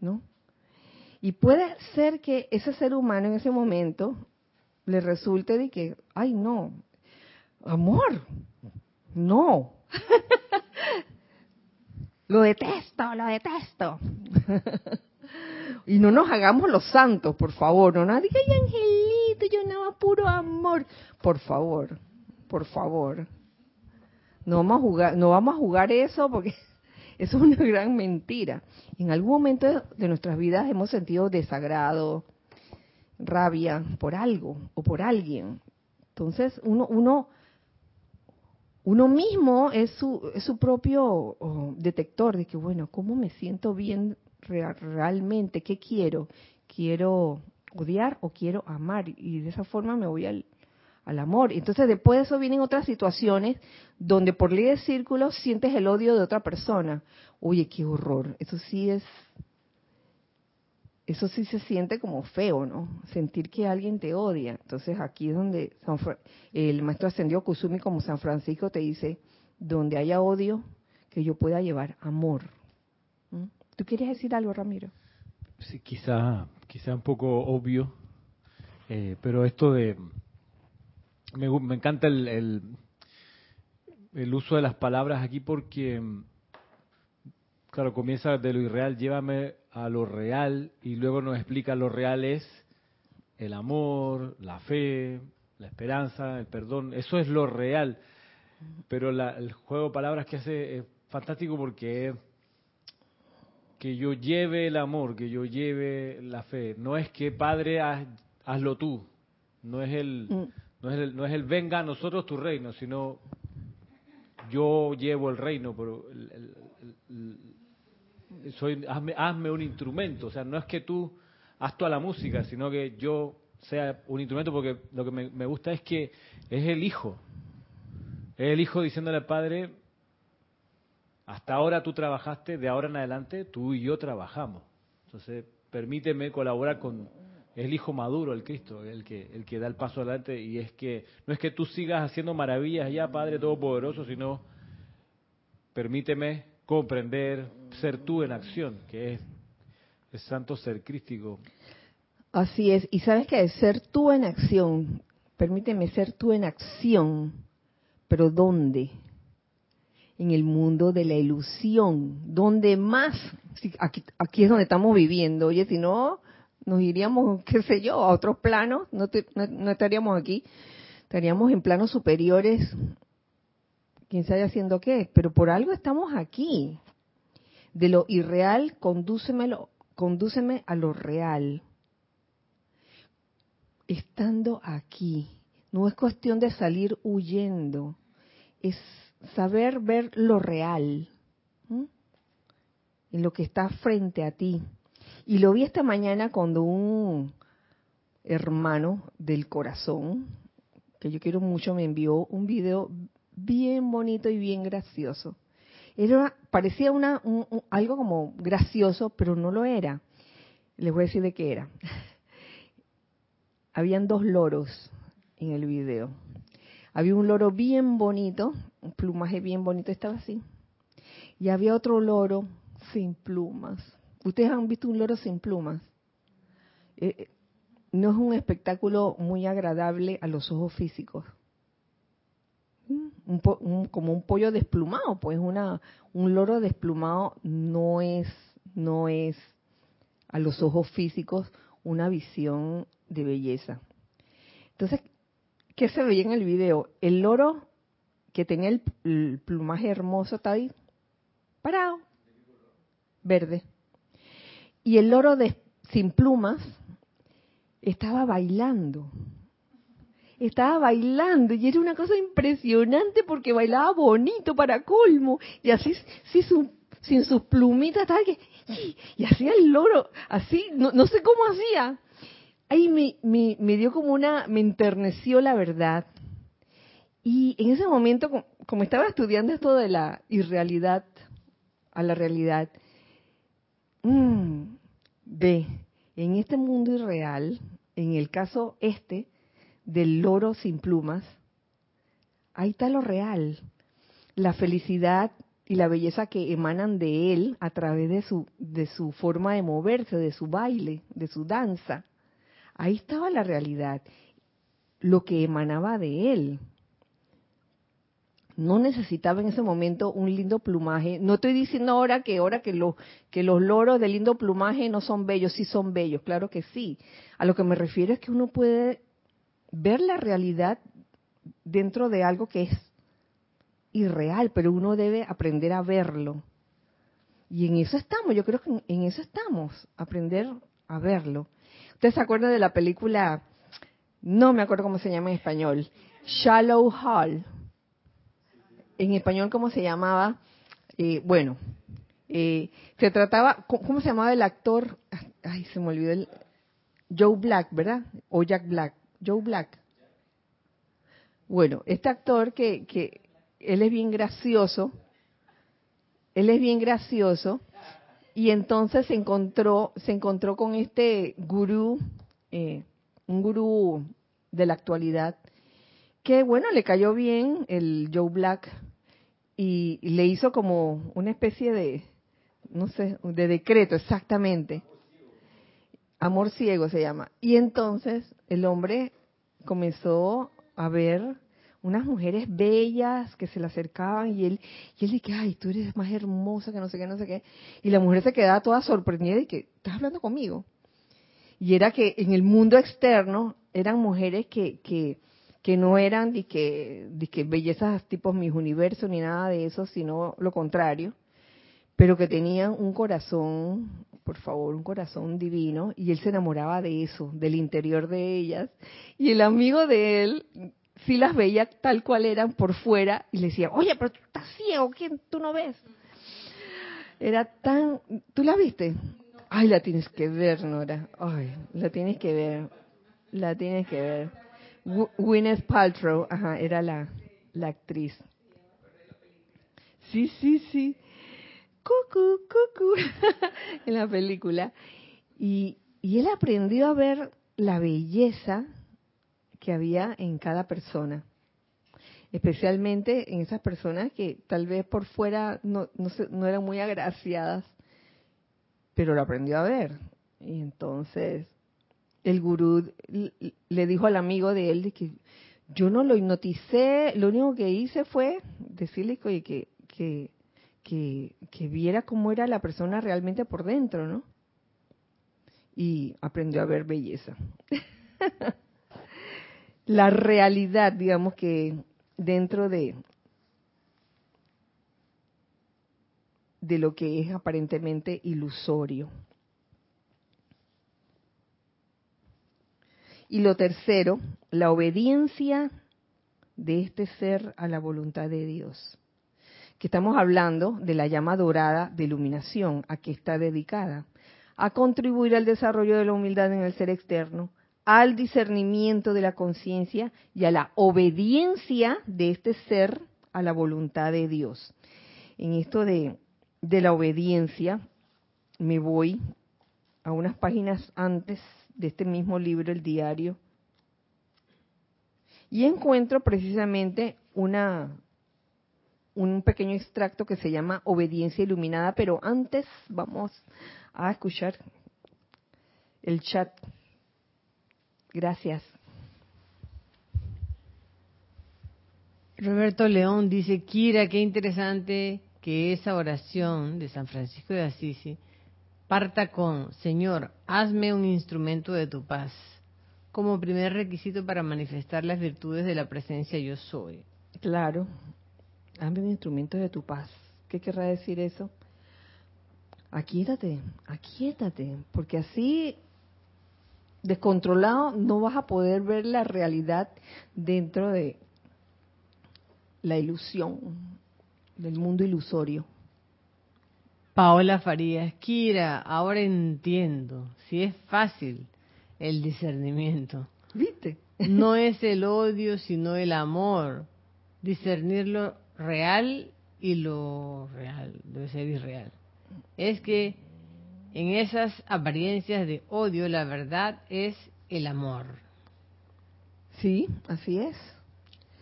¿No? Y puede ser que ese ser humano en ese momento le resulte de que, ay, no, amor, no. lo detesto, lo detesto. y no nos hagamos los santos, por favor. No nos diga, ay, angelito, yo nada, puro amor. Por favor, por favor. No vamos a jugar, no vamos a jugar eso porque eso es una gran mentira. En algún momento de nuestras vidas hemos sentido desagrado, rabia por algo o por alguien. Entonces, uno, uno uno mismo es su, es su propio oh, detector de que, bueno, ¿cómo me siento bien realmente? ¿Qué quiero? ¿Quiero odiar o quiero amar? Y de esa forma me voy al, al amor. Entonces después de eso vienen otras situaciones donde por ley de círculo sientes el odio de otra persona. Oye, qué horror. Eso sí es eso sí se siente como feo, ¿no? Sentir que alguien te odia. Entonces aquí es donde el maestro ascendió Kusumi como San Francisco te dice, donde haya odio, que yo pueda llevar amor. ¿Mm? ¿Tú quieres decir algo, Ramiro? Sí, quizá, quizá un poco obvio, eh, pero esto de... Me, me encanta el, el, el uso de las palabras aquí porque, claro, comienza de lo irreal, llévame a lo real y luego nos explica lo real es el amor, la fe, la esperanza, el perdón. Eso es lo real. Pero el juego de palabras que hace es fantástico porque que yo lleve el amor, que yo lleve la fe. No es que Padre hazlo tú. No es el mm. no es el, no es el venga a nosotros tu reino, sino yo llevo el reino, pero el, soy, hazme, un instrumento. O sea, no es que tú haz toda la música, sino que yo sea un instrumento, porque lo que me, gusta es que es el hijo. Es el hijo diciéndole al padre, hasta ahora tú trabajaste, de ahora en adelante tú y yo trabajamos. Entonces, permíteme colaborar con el hijo maduro, el Cristo, el que el que da el paso adelante y es que no es que tú sigas haciendo maravillas ya, Padre todopoderoso, sino permíteme comprender, ser tú en acción, que es el santo ser crístico. Así es, y sabes que ser tú en acción, permíteme ser tú en acción, pero ¿dónde? En el mundo de la ilusión, donde más, aquí, aquí es donde estamos viviendo, oye, si no, nos iríamos, qué sé yo, a otros planos, no, no estaríamos aquí, estaríamos en planos superiores quién sabe haciendo qué, pero por algo estamos aquí. De lo irreal, condúceme a lo real. Estando aquí, no es cuestión de salir huyendo, es saber ver lo real, en lo que está frente a ti. Y lo vi esta mañana cuando un hermano del corazón, que yo quiero mucho, me envió un video bien bonito y bien gracioso. Era, parecía una, algo como gracioso, pero no lo era. Les voy a decir de qué era. Habían dos loros en el video. Había un loro bien bonito, un plumaje bien bonito, estaba así. Y había otro loro sin plumas. ¿Ustedes han visto un loro sin plumas? Eh, eh, no es un espectáculo muy agradable a los ojos físicos como un pollo desplumado, pues una un loro desplumado no es no es a los ojos físicos una visión de belleza. Entonces, ¿qué se veía en el video? El loro que tenía el, plumaje hermoso está ahí parado, verde. Y el loro sin plumas estaba bailando. Estaba bailando y era una cosa impresionante porque bailaba bonito para colmo y así sin sus plumitas tal que y, hacía el loro así no, sé cómo hacía. Ahí me, me, me, dio como una me enterneció la verdad. Y en ese momento como estaba estudiando esto de la irrealidad a la realidad mmm, ve en este mundo irreal, en el caso este del loro sin plumas, ahí está lo real, la felicidad y la belleza que emanan de él a través de su, de su forma de moverse, de su baile, de su danza. Ahí estaba la realidad, lo que emanaba de él no necesitaba en ese momento un lindo plumaje. No estoy diciendo ahora que ahora que los que los loros de lindo plumaje no son bellos, sí son bellos, claro que sí. A lo que me refiero es que uno puede ver la realidad dentro de algo que es irreal, pero uno debe aprender a verlo. Y en eso estamos, yo creo que en eso estamos, aprender a verlo. ¿Ustedes se acuerdan de la película? No me acuerdo cómo se llama en español. Shallow Hall en español, ¿cómo se llamaba? Eh, bueno, eh, se trataba, ¿cómo se llamaba el actor? Ay, se me olvidó el... Joe Black, ¿verdad? O Jack Black. Joe Black. Bueno, este actor que, que él es bien gracioso, él es bien gracioso, y entonces se encontró, se encontró con este gurú, eh, un gurú de la actualidad, que bueno, le cayó bien el Joe Black y le hizo como una especie de, no sé, de decreto exactamente. Amor ciego se llama. Y entonces el hombre comenzó a ver unas mujeres bellas que se le acercaban y él, y él dice, ay, tú eres más hermosa que no sé qué, no sé qué. Y la mujer se quedaba toda sorprendida y que, ¿estás hablando conmigo? Y era que en el mundo externo eran mujeres que, que que no eran de que, que bellezas tipos mis universos ni nada de eso, sino lo contrario, pero que tenían un corazón, por favor, un corazón divino, y él se enamoraba de eso, del interior de ellas, y el amigo de él sí las veía tal cual eran por fuera, y le decía, oye, pero tú estás ciego, ¿quién tú no ves? Era tan, ¿tú la viste? Ay, la tienes que ver, Nora. Ay, la tienes que ver. La tienes que ver. Gwyneth Paltrow, ajá, era la, la actriz. Sí, sí, sí. Cucu, cucu, en la película. Y, y él aprendió a ver la belleza que había en cada persona. Especialmente en esas personas que tal vez por fuera no, no, no eran muy agraciadas, pero lo aprendió a ver. Y entonces el gurú le dijo al amigo de él que yo no lo hipnoticé, lo único que hice fue decirle que, que, viera cómo era la persona realmente por dentro, ¿no? Y aprendió a ver belleza. la realidad, digamos que dentro de, de lo que es aparentemente ilusorio. Y lo tercero, la obediencia de este ser a la voluntad de Dios. Que estamos hablando de la llama dorada de iluminación, a que está dedicada, a contribuir al desarrollo de la humildad en el ser externo, al discernimiento de la conciencia y a la obediencia de este ser a la voluntad de Dios. En esto de, la obediencia, me voy a unas páginas antes de este mismo libro, el diario, y encuentro precisamente una un pequeño extracto que se llama Obediencia Iluminada, pero antes vamos a escuchar el chat. Gracias. Roberto León dice, Kira, qué interesante que esa oración de San Francisco de Asisi parta con, Señor, hazme un instrumento de tu paz, como primer requisito para manifestar las virtudes de la presencia yo soy. Claro, hazme un instrumento de tu paz. ¿Qué querrá decir eso? Aquíétate, aquíétate, porque así Descontrolado no vas a poder ver la realidad dentro de la ilusión, del mundo ilusorio. Paola Farías, Kira, ahora entiendo, si es fácil el discernimiento. ¿Viste? No es el odio, sino el amor. Discernir lo real y lo real, debe ser irreal. Es que en esas apariencias de odio, la verdad es el amor. Sí, así es.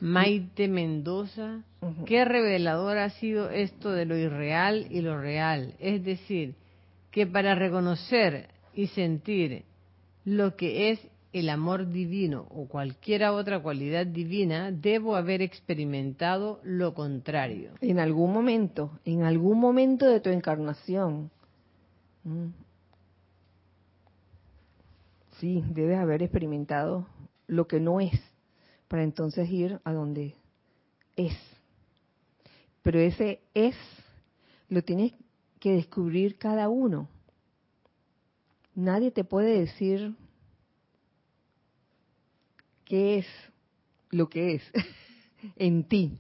Maite Mendoza, qué revelador ha sido esto de lo irreal y lo real. Es decir, que para reconocer y sentir lo que es el amor divino o cualquier otra cualidad divina, debo haber experimentado lo contrario. En algún momento, en algún momento de tu encarnación. Mm. Sí, debes haber experimentado lo que no es para entonces ir a donde es. Pero ese es lo tienes que descubrir cada uno. Nadie te puede decir qué es lo que es en ti.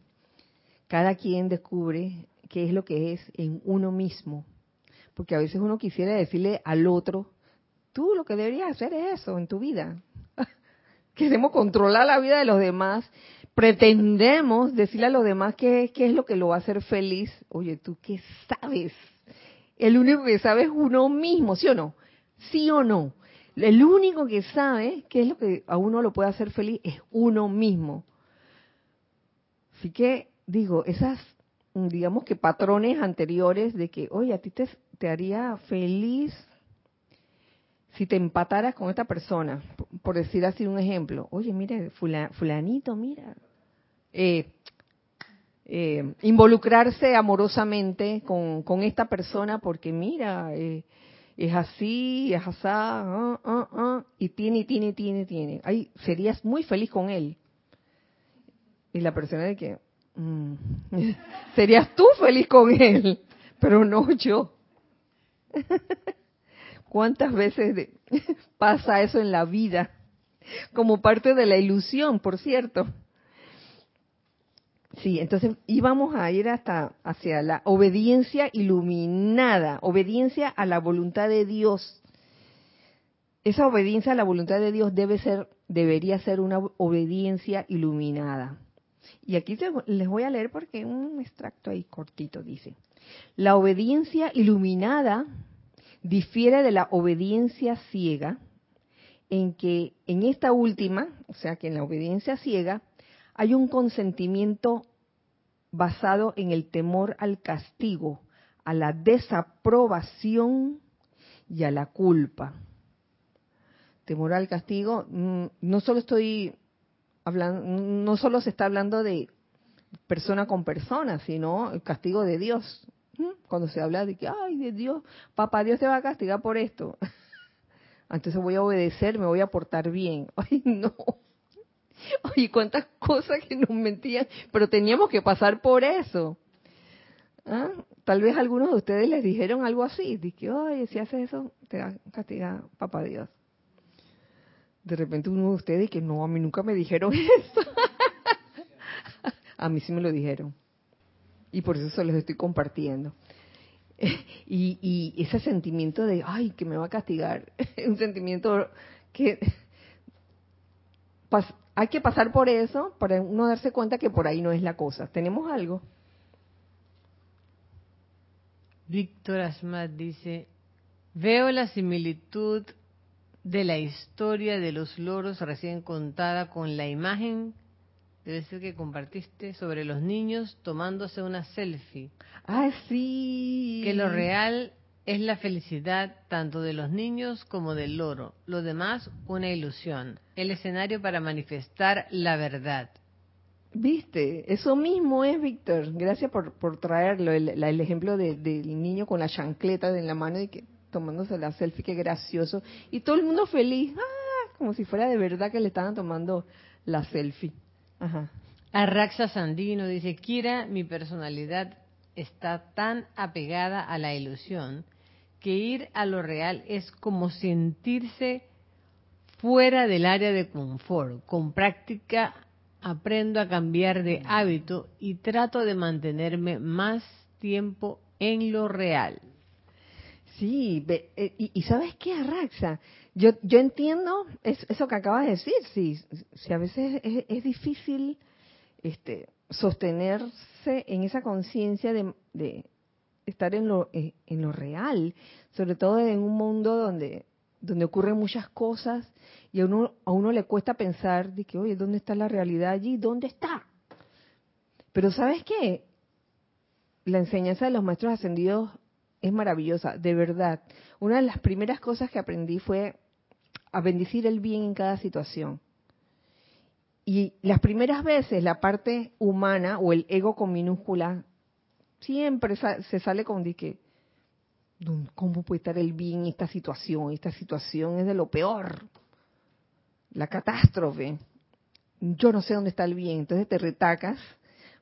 Cada quien descubre qué es lo que es en uno mismo. Porque a veces uno quisiera decirle al otro, tú lo que deberías hacer es eso en tu vida queremos controlar la vida de los demás, pretendemos decirle a los demás qué, qué es lo que lo va a hacer feliz. Oye, ¿tú qué sabes? El único que sabe es uno mismo, ¿sí o no? ¿Sí o no? El único que sabe qué es lo que a uno lo puede hacer feliz es uno mismo. Así que digo, esas, digamos que patrones anteriores de que, oye, a ti te, te haría feliz si te empataras con esta persona, por decir así un ejemplo, oye, mire, fulanito, mira, eh, eh, involucrarse amorosamente con, esta persona porque mira, eh, es así, es así, ah, ah, ah, y tiene, tiene, tiene, tiene. Ahí serías muy feliz con él. Y la persona de que, mm, serías tú feliz con él, pero no yo. ¿Cuántas veces pasa eso en la vida? Como parte de la ilusión, por cierto. Sí, entonces íbamos a ir hasta hacia la obediencia iluminada, obediencia a la voluntad de Dios. Esa obediencia a la voluntad de Dios debe ser, debería ser una obediencia iluminada. Y aquí les voy a leer porque un extracto ahí cortito dice: la obediencia iluminada difiere de la obediencia ciega en que en esta última, o sea que en la obediencia ciega, hay un consentimiento basado en el temor al castigo, a la desaprobación y a la culpa. Temor al castigo, mm, no solo estoy hablando, no solo se está hablando de persona con persona, sino el castigo de Dios. Cuando se habla de que, ay, de Dios, papá Dios te va a castigar por esto. Entonces voy a obedecer, me voy a portar bien. Ay, no. Oye, cuántas cosas que nos mentían, pero teníamos que pasar por eso. ¿Ah? Tal vez algunos de ustedes les dijeron algo así, que, oye, si haces eso, te va a castigar papá Dios. De repente uno de ustedes que no, a mí nunca me dijeron eso. a mí sí me lo dijeron y por eso se los estoy compartiendo. Y, ese sentimiento de, ay, que me va a castigar, un sentimiento que hay que pasar por eso para uno darse cuenta que por ahí no es la cosa. ¿Tenemos algo? Víctor Asmat dice, veo la similitud de la historia de los loros recién contada con la imagen debe ser que compartiste sobre los niños tomándose una selfie. Ah, sí. Que lo real es la felicidad tanto de los niños como del loro. Lo demás, una ilusión. El escenario para manifestar la verdad. Viste, eso mismo es, Víctor. Gracias por, por traerlo, el, el ejemplo del niño con la chancleta en la mano y que tomándose la selfie, qué gracioso. Y todo el mundo feliz, ah, como si fuera de verdad que le estaban tomando la selfie. Ajá. Arraxa Sandino dice, Kira, mi personalidad está tan apegada a la ilusión que ir a lo real es como sentirse fuera del área de confort. Con práctica aprendo a cambiar de hábito y trato de mantenerme más tiempo en lo real. Sí, eh, y, ¿sabes qué, Arraxa? Yo, yo entiendo eso que acabas de decir, sí, si a veces es, difícil este, sostenerse en esa conciencia de, estar en lo, eh, en lo real, sobre todo en un mundo donde, donde ocurren muchas cosas y a uno, a uno le cuesta pensar de que, oye, ¿dónde está la realidad allí? ¿Dónde está? Pero ¿sabes qué? La enseñanza de los maestros ascendidos es maravillosa, de verdad. Una de las primeras cosas que aprendí fue a bendecir el bien en cada situación. Y las primeras veces la parte humana o el ego con minúscula siempre se sale con de que, ¿cómo puede estar el bien en esta situación? Esta situación es de lo peor. La catástrofe. Yo no sé dónde está el bien. Entonces te retacas,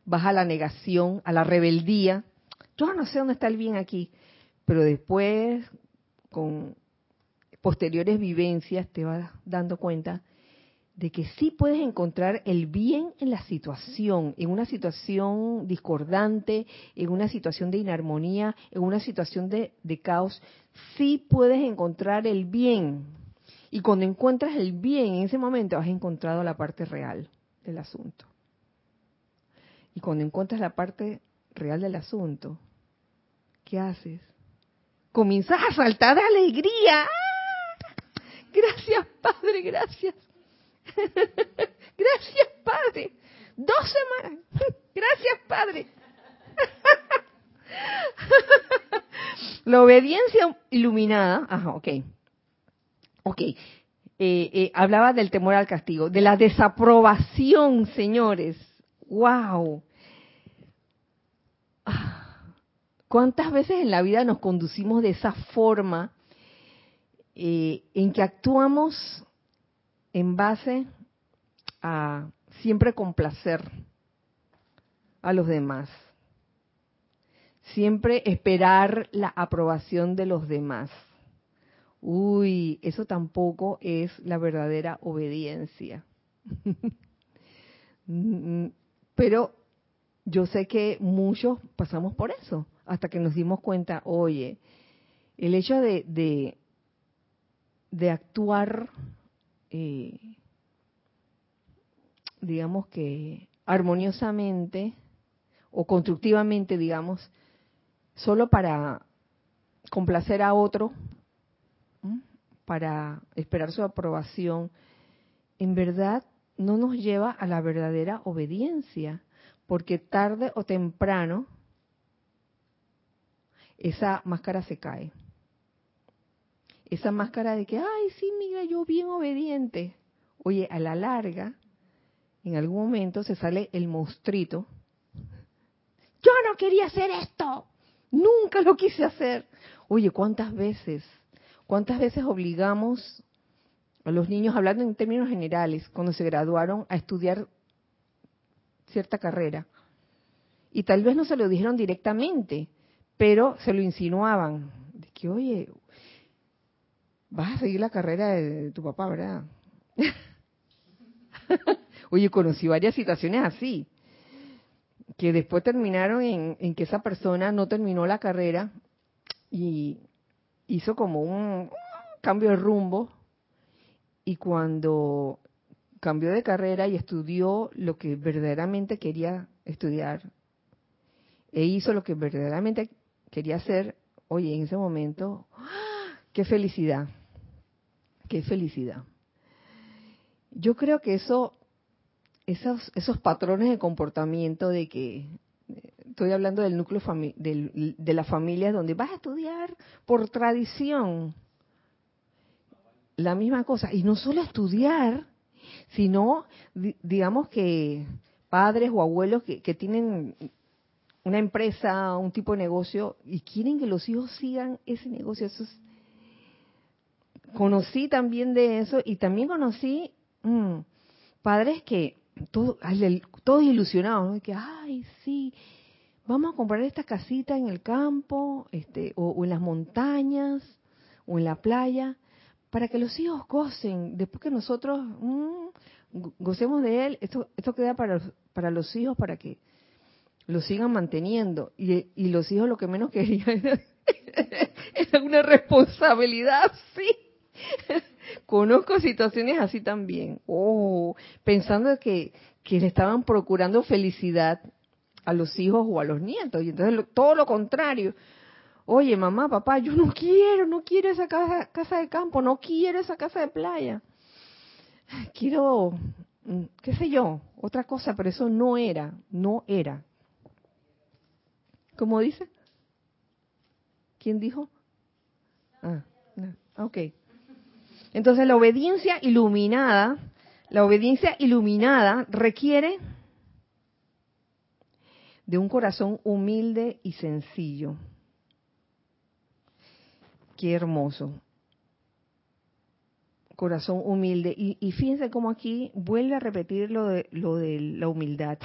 vas a la negación, a la rebeldía. Yo no sé dónde está el bien aquí pero después, con posteriores vivencias, te vas dando cuenta de que sí puedes encontrar el bien en la situación, en una situación discordante, en una situación de inarmonía, en una situación de, caos, sí puedes encontrar el bien. Y cuando encuentras el bien, en ese momento has encontrado la parte real del asunto. Y cuando encuentras la parte real del asunto, ¿qué haces? comienzas a saltar de alegría. Gracias, Padre, gracias. Gracias, Padre. Dos semanas. Gracias, Padre. La obediencia iluminada. Ajá, ok. Ok. Eh, eh, hablaba del temor al castigo, de la desaprobación, señores. ¡Wow! ¿Cuántas veces en la vida nos conducimos de esa forma eh, en que actuamos en base a siempre complacer a los demás? Siempre esperar la aprobación de los demás. Uy, eso tampoco es la verdadera obediencia. Mm, pero yo sé que muchos pasamos por eso hasta que nos dimos cuenta, oye, el hecho de, de, actuar, eh, digamos que armoniosamente o constructivamente, digamos, solo para complacer a otro, para esperar su aprobación, en verdad no nos lleva a la verdadera obediencia, porque tarde o temprano esa máscara se cae. Esa máscara de que, ay, sí, mira, yo bien obediente. Oye, a la larga, en algún momento se sale el monstruito. Yo no quería hacer esto. Nunca lo quise hacer. Oye, ¿cuántas veces? ¿Cuántas veces obligamos a los niños, hablando en términos generales, cuando se graduaron, a estudiar cierta carrera? Y tal vez no se lo dijeron directamente, pero se lo insinuaban, de que, oye, vas a seguir la carrera de, tu papá, ¿verdad? oye, conocí varias situaciones así, que después terminaron en, en que esa persona no terminó la carrera y hizo como un cambio de rumbo y cuando cambió de carrera y estudió lo que verdaderamente quería estudiar e hizo lo que verdaderamente quería hacer, oye, en ese momento, ¡ah! qué felicidad, qué felicidad. Yo creo que eso, esos, esos patrones de comportamiento de que, estoy hablando del núcleo de la familia donde vas a estudiar por tradición, la misma cosa, y no solo estudiar, sino, digamos que padres o abuelos que, que tienen una empresa, un tipo de negocio, y quieren que los hijos sigan ese negocio. Eso Conocí también de eso y también conocí mm, padres que todo, ilusionados, ¿no? que, ay, sí, vamos a comprar esta casita en el campo, este, o, en las montañas, o en la playa, para que los hijos gocen, después que nosotros mm, gocemos de él, esto, esto queda para, para los hijos, para que lo sigan manteniendo. Y, y los hijos lo que menos querían era una responsabilidad, sí. Conozco situaciones así también. Oh, pensando que, que le estaban procurando felicidad a los hijos o a los nietos. Y entonces todo lo contrario. Oye, mamá, papá, yo no quiero, no quiero esa casa, casa de campo, no quiero esa casa de playa. Quiero, mm, qué sé yo, otra cosa, pero eso no era, no era. ¿Cómo dice? ¿Quién dijo? Ah, no. ok. Entonces la obediencia iluminada, la obediencia iluminada requiere de un corazón humilde y sencillo. Qué hermoso. Corazón humilde. Y, fíjense cómo aquí vuelve a repetir lo de, lo de la humildad.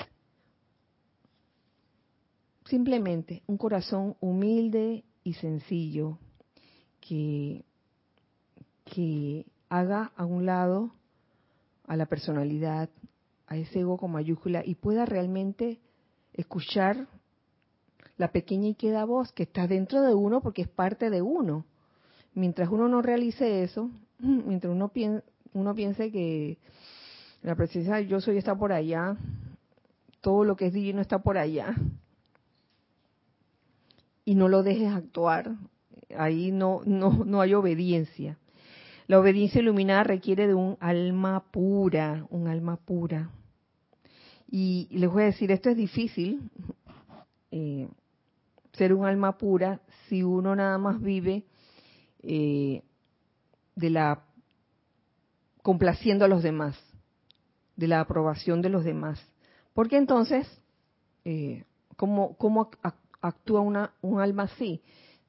Simplemente un corazón humilde y sencillo que, que haga a un lado a la personalidad, a ese ego con mayúscula y pueda realmente escuchar la pequeña y queda voz que está dentro de uno porque es parte de uno. Mientras uno no realice eso, mientras uno, piense, uno piense que la presencia yo soy está por allá, todo lo que es divino está por allá, y no lo dejes actuar, ahí no, no, no hay obediencia. La obediencia iluminada requiere de un alma pura, un alma pura. Y les voy a decir, esto es difícil, eh, ser un alma pura, si uno nada más vive eh, de la complaciendo a los demás, de la aprobación de los demás. Porque entonces, eh, ¿cómo, actúa una, un alma así?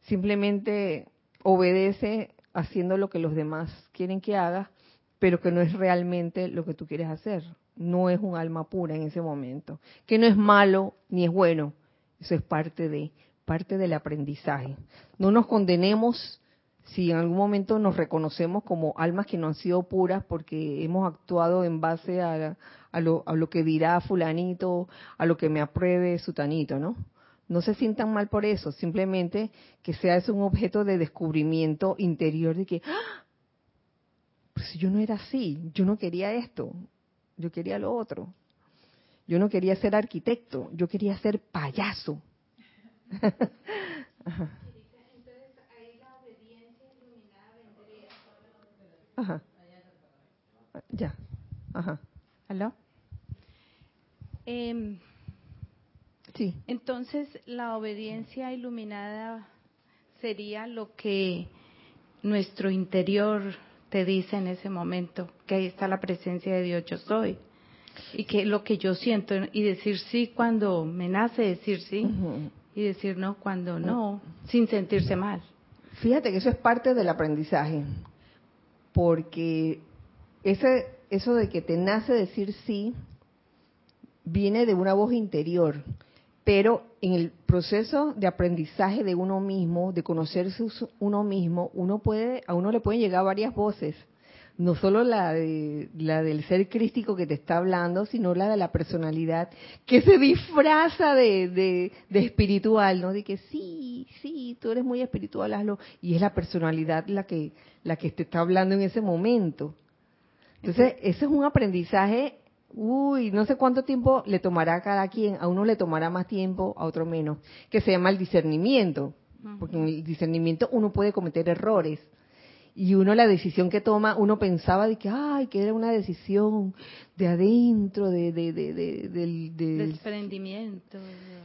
Simplemente obedece haciendo lo que los demás quieren que haga, pero que no es realmente lo que tú quieres hacer no es un alma pura en ese momento, que no es malo ni es bueno, eso es parte de parte del aprendizaje. No nos condenemos si en algún momento nos reconocemos como almas que no han sido puras porque hemos actuado en base a, lo, a lo que dirá fulanito, a lo que me apruebe sutanito, ¿no? No se sientan mal por eso, simplemente que sea eso un objeto de descubrimiento interior de que, ¡Ah! pues yo no era así, yo no quería esto, yo quería lo otro. Yo no quería ser arquitecto, yo quería ser payaso. Ajá. Ya. Ajá. ¿Aló? Eh, sí. Entonces, la obediencia iluminada sería lo que nuestro interior te dice en ese momento que ahí está la presencia de Dios, yo soy. Y que lo que yo siento, y decir sí cuando me nace decir sí, y decir no cuando no, sin sentirse mal. Fíjate que eso es parte del aprendizaje, porque ese, eso de que te nace decir sí, viene de una voz interior, pero en el proceso de aprendizaje de uno mismo, de conocerse uno mismo, uno puede, a uno le pueden llegar varias voces, no solo la de, la del ser crístico que te está hablando, sino la de la personalidad que se disfraza de, de, de, espiritual, ¿no? De que sí, sí, tú eres muy espiritual, hazlo, y es la personalidad la que la que te está hablando en ese momento. Entonces, ese es un aprendizaje uy, no sé cuánto tiempo le tomará a cada quien, a uno le tomará más tiempo, a otro menos, que se llama el discernimiento, porque en el discernimiento uno puede cometer errores. Y uno la decisión que toma, uno pensaba de que, ay, que era una decisión de adentro, de, de, de, de del, desprendimiento.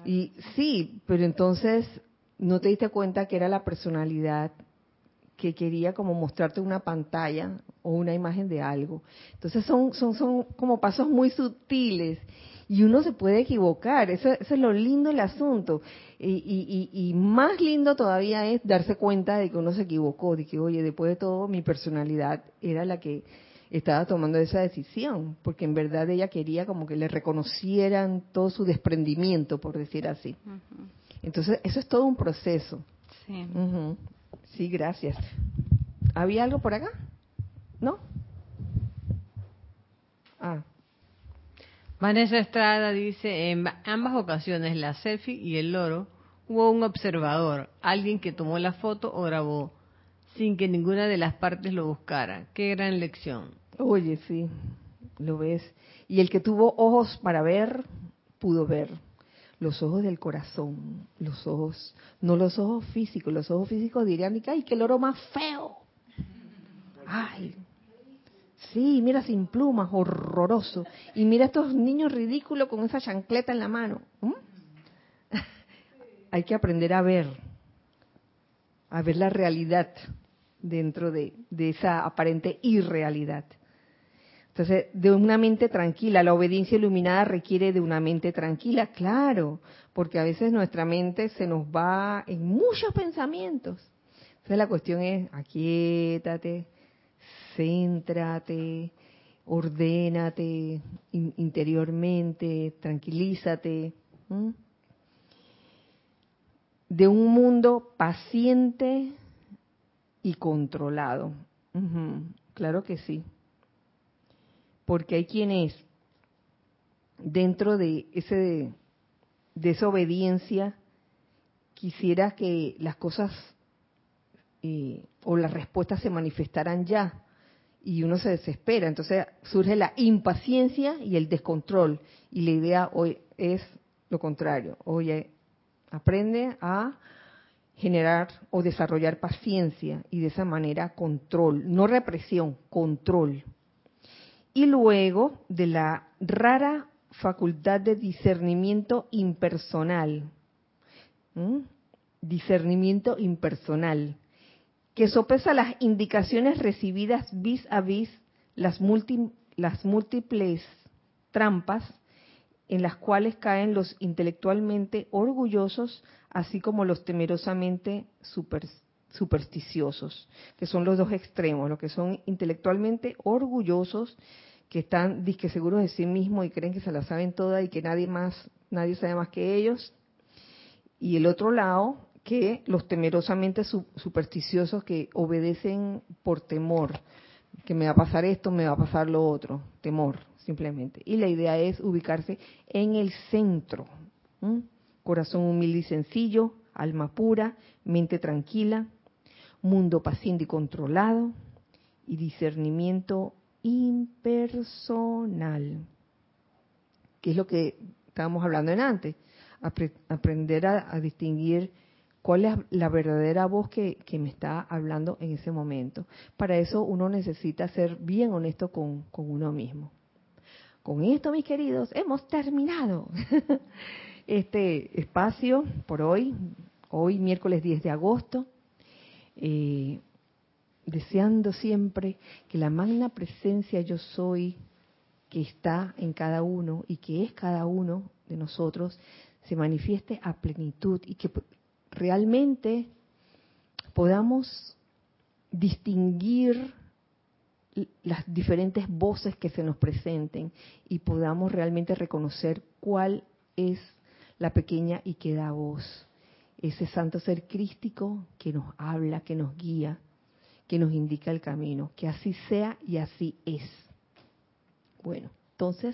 Y sí, pero entonces no te diste cuenta que era la personalidad que quería como mostrarte una pantalla o una imagen de algo. Entonces son, son, son como pasos muy sutiles y uno se puede equivocar, eso, es lo lindo del asunto. Y, y, más lindo todavía es darse cuenta de que uno se equivocó, de que, oye, después de todo, mi personalidad era la que estaba tomando esa decisión, porque en verdad ella quería como que le reconocieran todo su desprendimiento, por decir así. Entonces, eso es todo un proceso. Sí. Sí, gracias. ¿Había algo por acá? ¿No? Ah. Vanessa Estrada dice, en ambas ocasiones, la selfie y el loro, hubo un observador, alguien que tomó la foto o grabó, sin que ninguna de las partes lo buscara. Qué gran lección. Oye, sí, lo ves. Y el que tuvo ojos para ver, pudo ver. Los ojos del corazón, los ojos, no los ojos físicos. Los ojos físicos dirían, ay, qué loro más feo. Ay, sí, mira sin plumas, horroroso. Y mira estos niños ridículos con esa chancleta en la mano. Hay que aprender a ver, a ver la realidad dentro de, de esa aparente irrealidad. Entonces, de una mente tranquila, la obediencia iluminada requiere de una mente tranquila, claro, porque a veces nuestra mente se nos va en muchos pensamientos. Entonces la cuestión es, aquíétate, céntrate, ordénate interiormente, tranquilízate. De un mundo paciente y controlado. claro que sí. Porque hay quienes dentro de ese de esa obediencia quisiera que las cosas eh, o las respuestas se manifestaran ya y uno se desespera. Entonces surge la impaciencia y el descontrol. Y la idea hoy es lo contrario. Oye, aprende a generar o desarrollar paciencia y de esa manera control, no represión, control. Y luego de la rara facultad de discernimiento impersonal, discernimiento impersonal, que sopesa las indicaciones recibidas vis a vis las, las múltiples trampas en las cuales caen los intelectualmente orgullosos, así como los temerosamente supersticiosos, que son los dos extremos, los que son intelectualmente orgullosos, que están disque seguros de sí mismos y creen que se la saben toda y que nadie más, nadie sabe más que ellos, y el otro lado, que los temerosamente supersticiosos que obedecen por temor, que me va a pasar esto, me va a pasar lo otro, temor, simplemente. Y la idea es ubicarse en el centro, corazón humilde y sencillo, alma pura, mente tranquila, mundo paciente y controlado, y discernimiento impersonal, que es lo que estábamos hablando en antes, aprender a distinguir cuál es la verdadera voz que, me está hablando en ese momento. Para eso uno necesita ser bien honesto con, uno mismo. Con esto, mis queridos, hemos terminado este espacio por hoy, hoy miércoles 10 de agosto, eh, deseando siempre que la magna presencia yo soy que está en cada uno y que es cada uno de nosotros se manifieste a plenitud y que realmente podamos distinguir las diferentes voces que se nos presenten y podamos realmente reconocer cuál es la pequeña y que da voz. Ese santo ser crístico que nos habla, que nos guía, que nos indica el camino. Que así sea y así es. Bueno, entonces,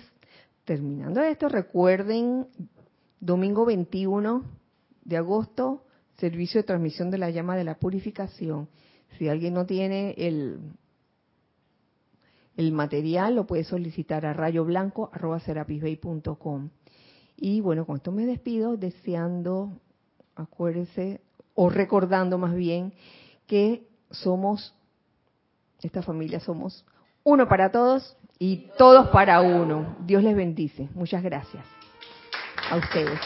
terminando esto, recuerden, domingo 21 de agosto, servicio de transmisión de la llama de la purificación. Si alguien no tiene el, el material, lo puede solicitar a rayoblanco.com. Y bueno, con esto me despido deseando, acuérdense, o recordando más bien, que somos, esta familia somos uno para todos y todos para uno. Dios les bendice. Muchas gracias. A ustedes.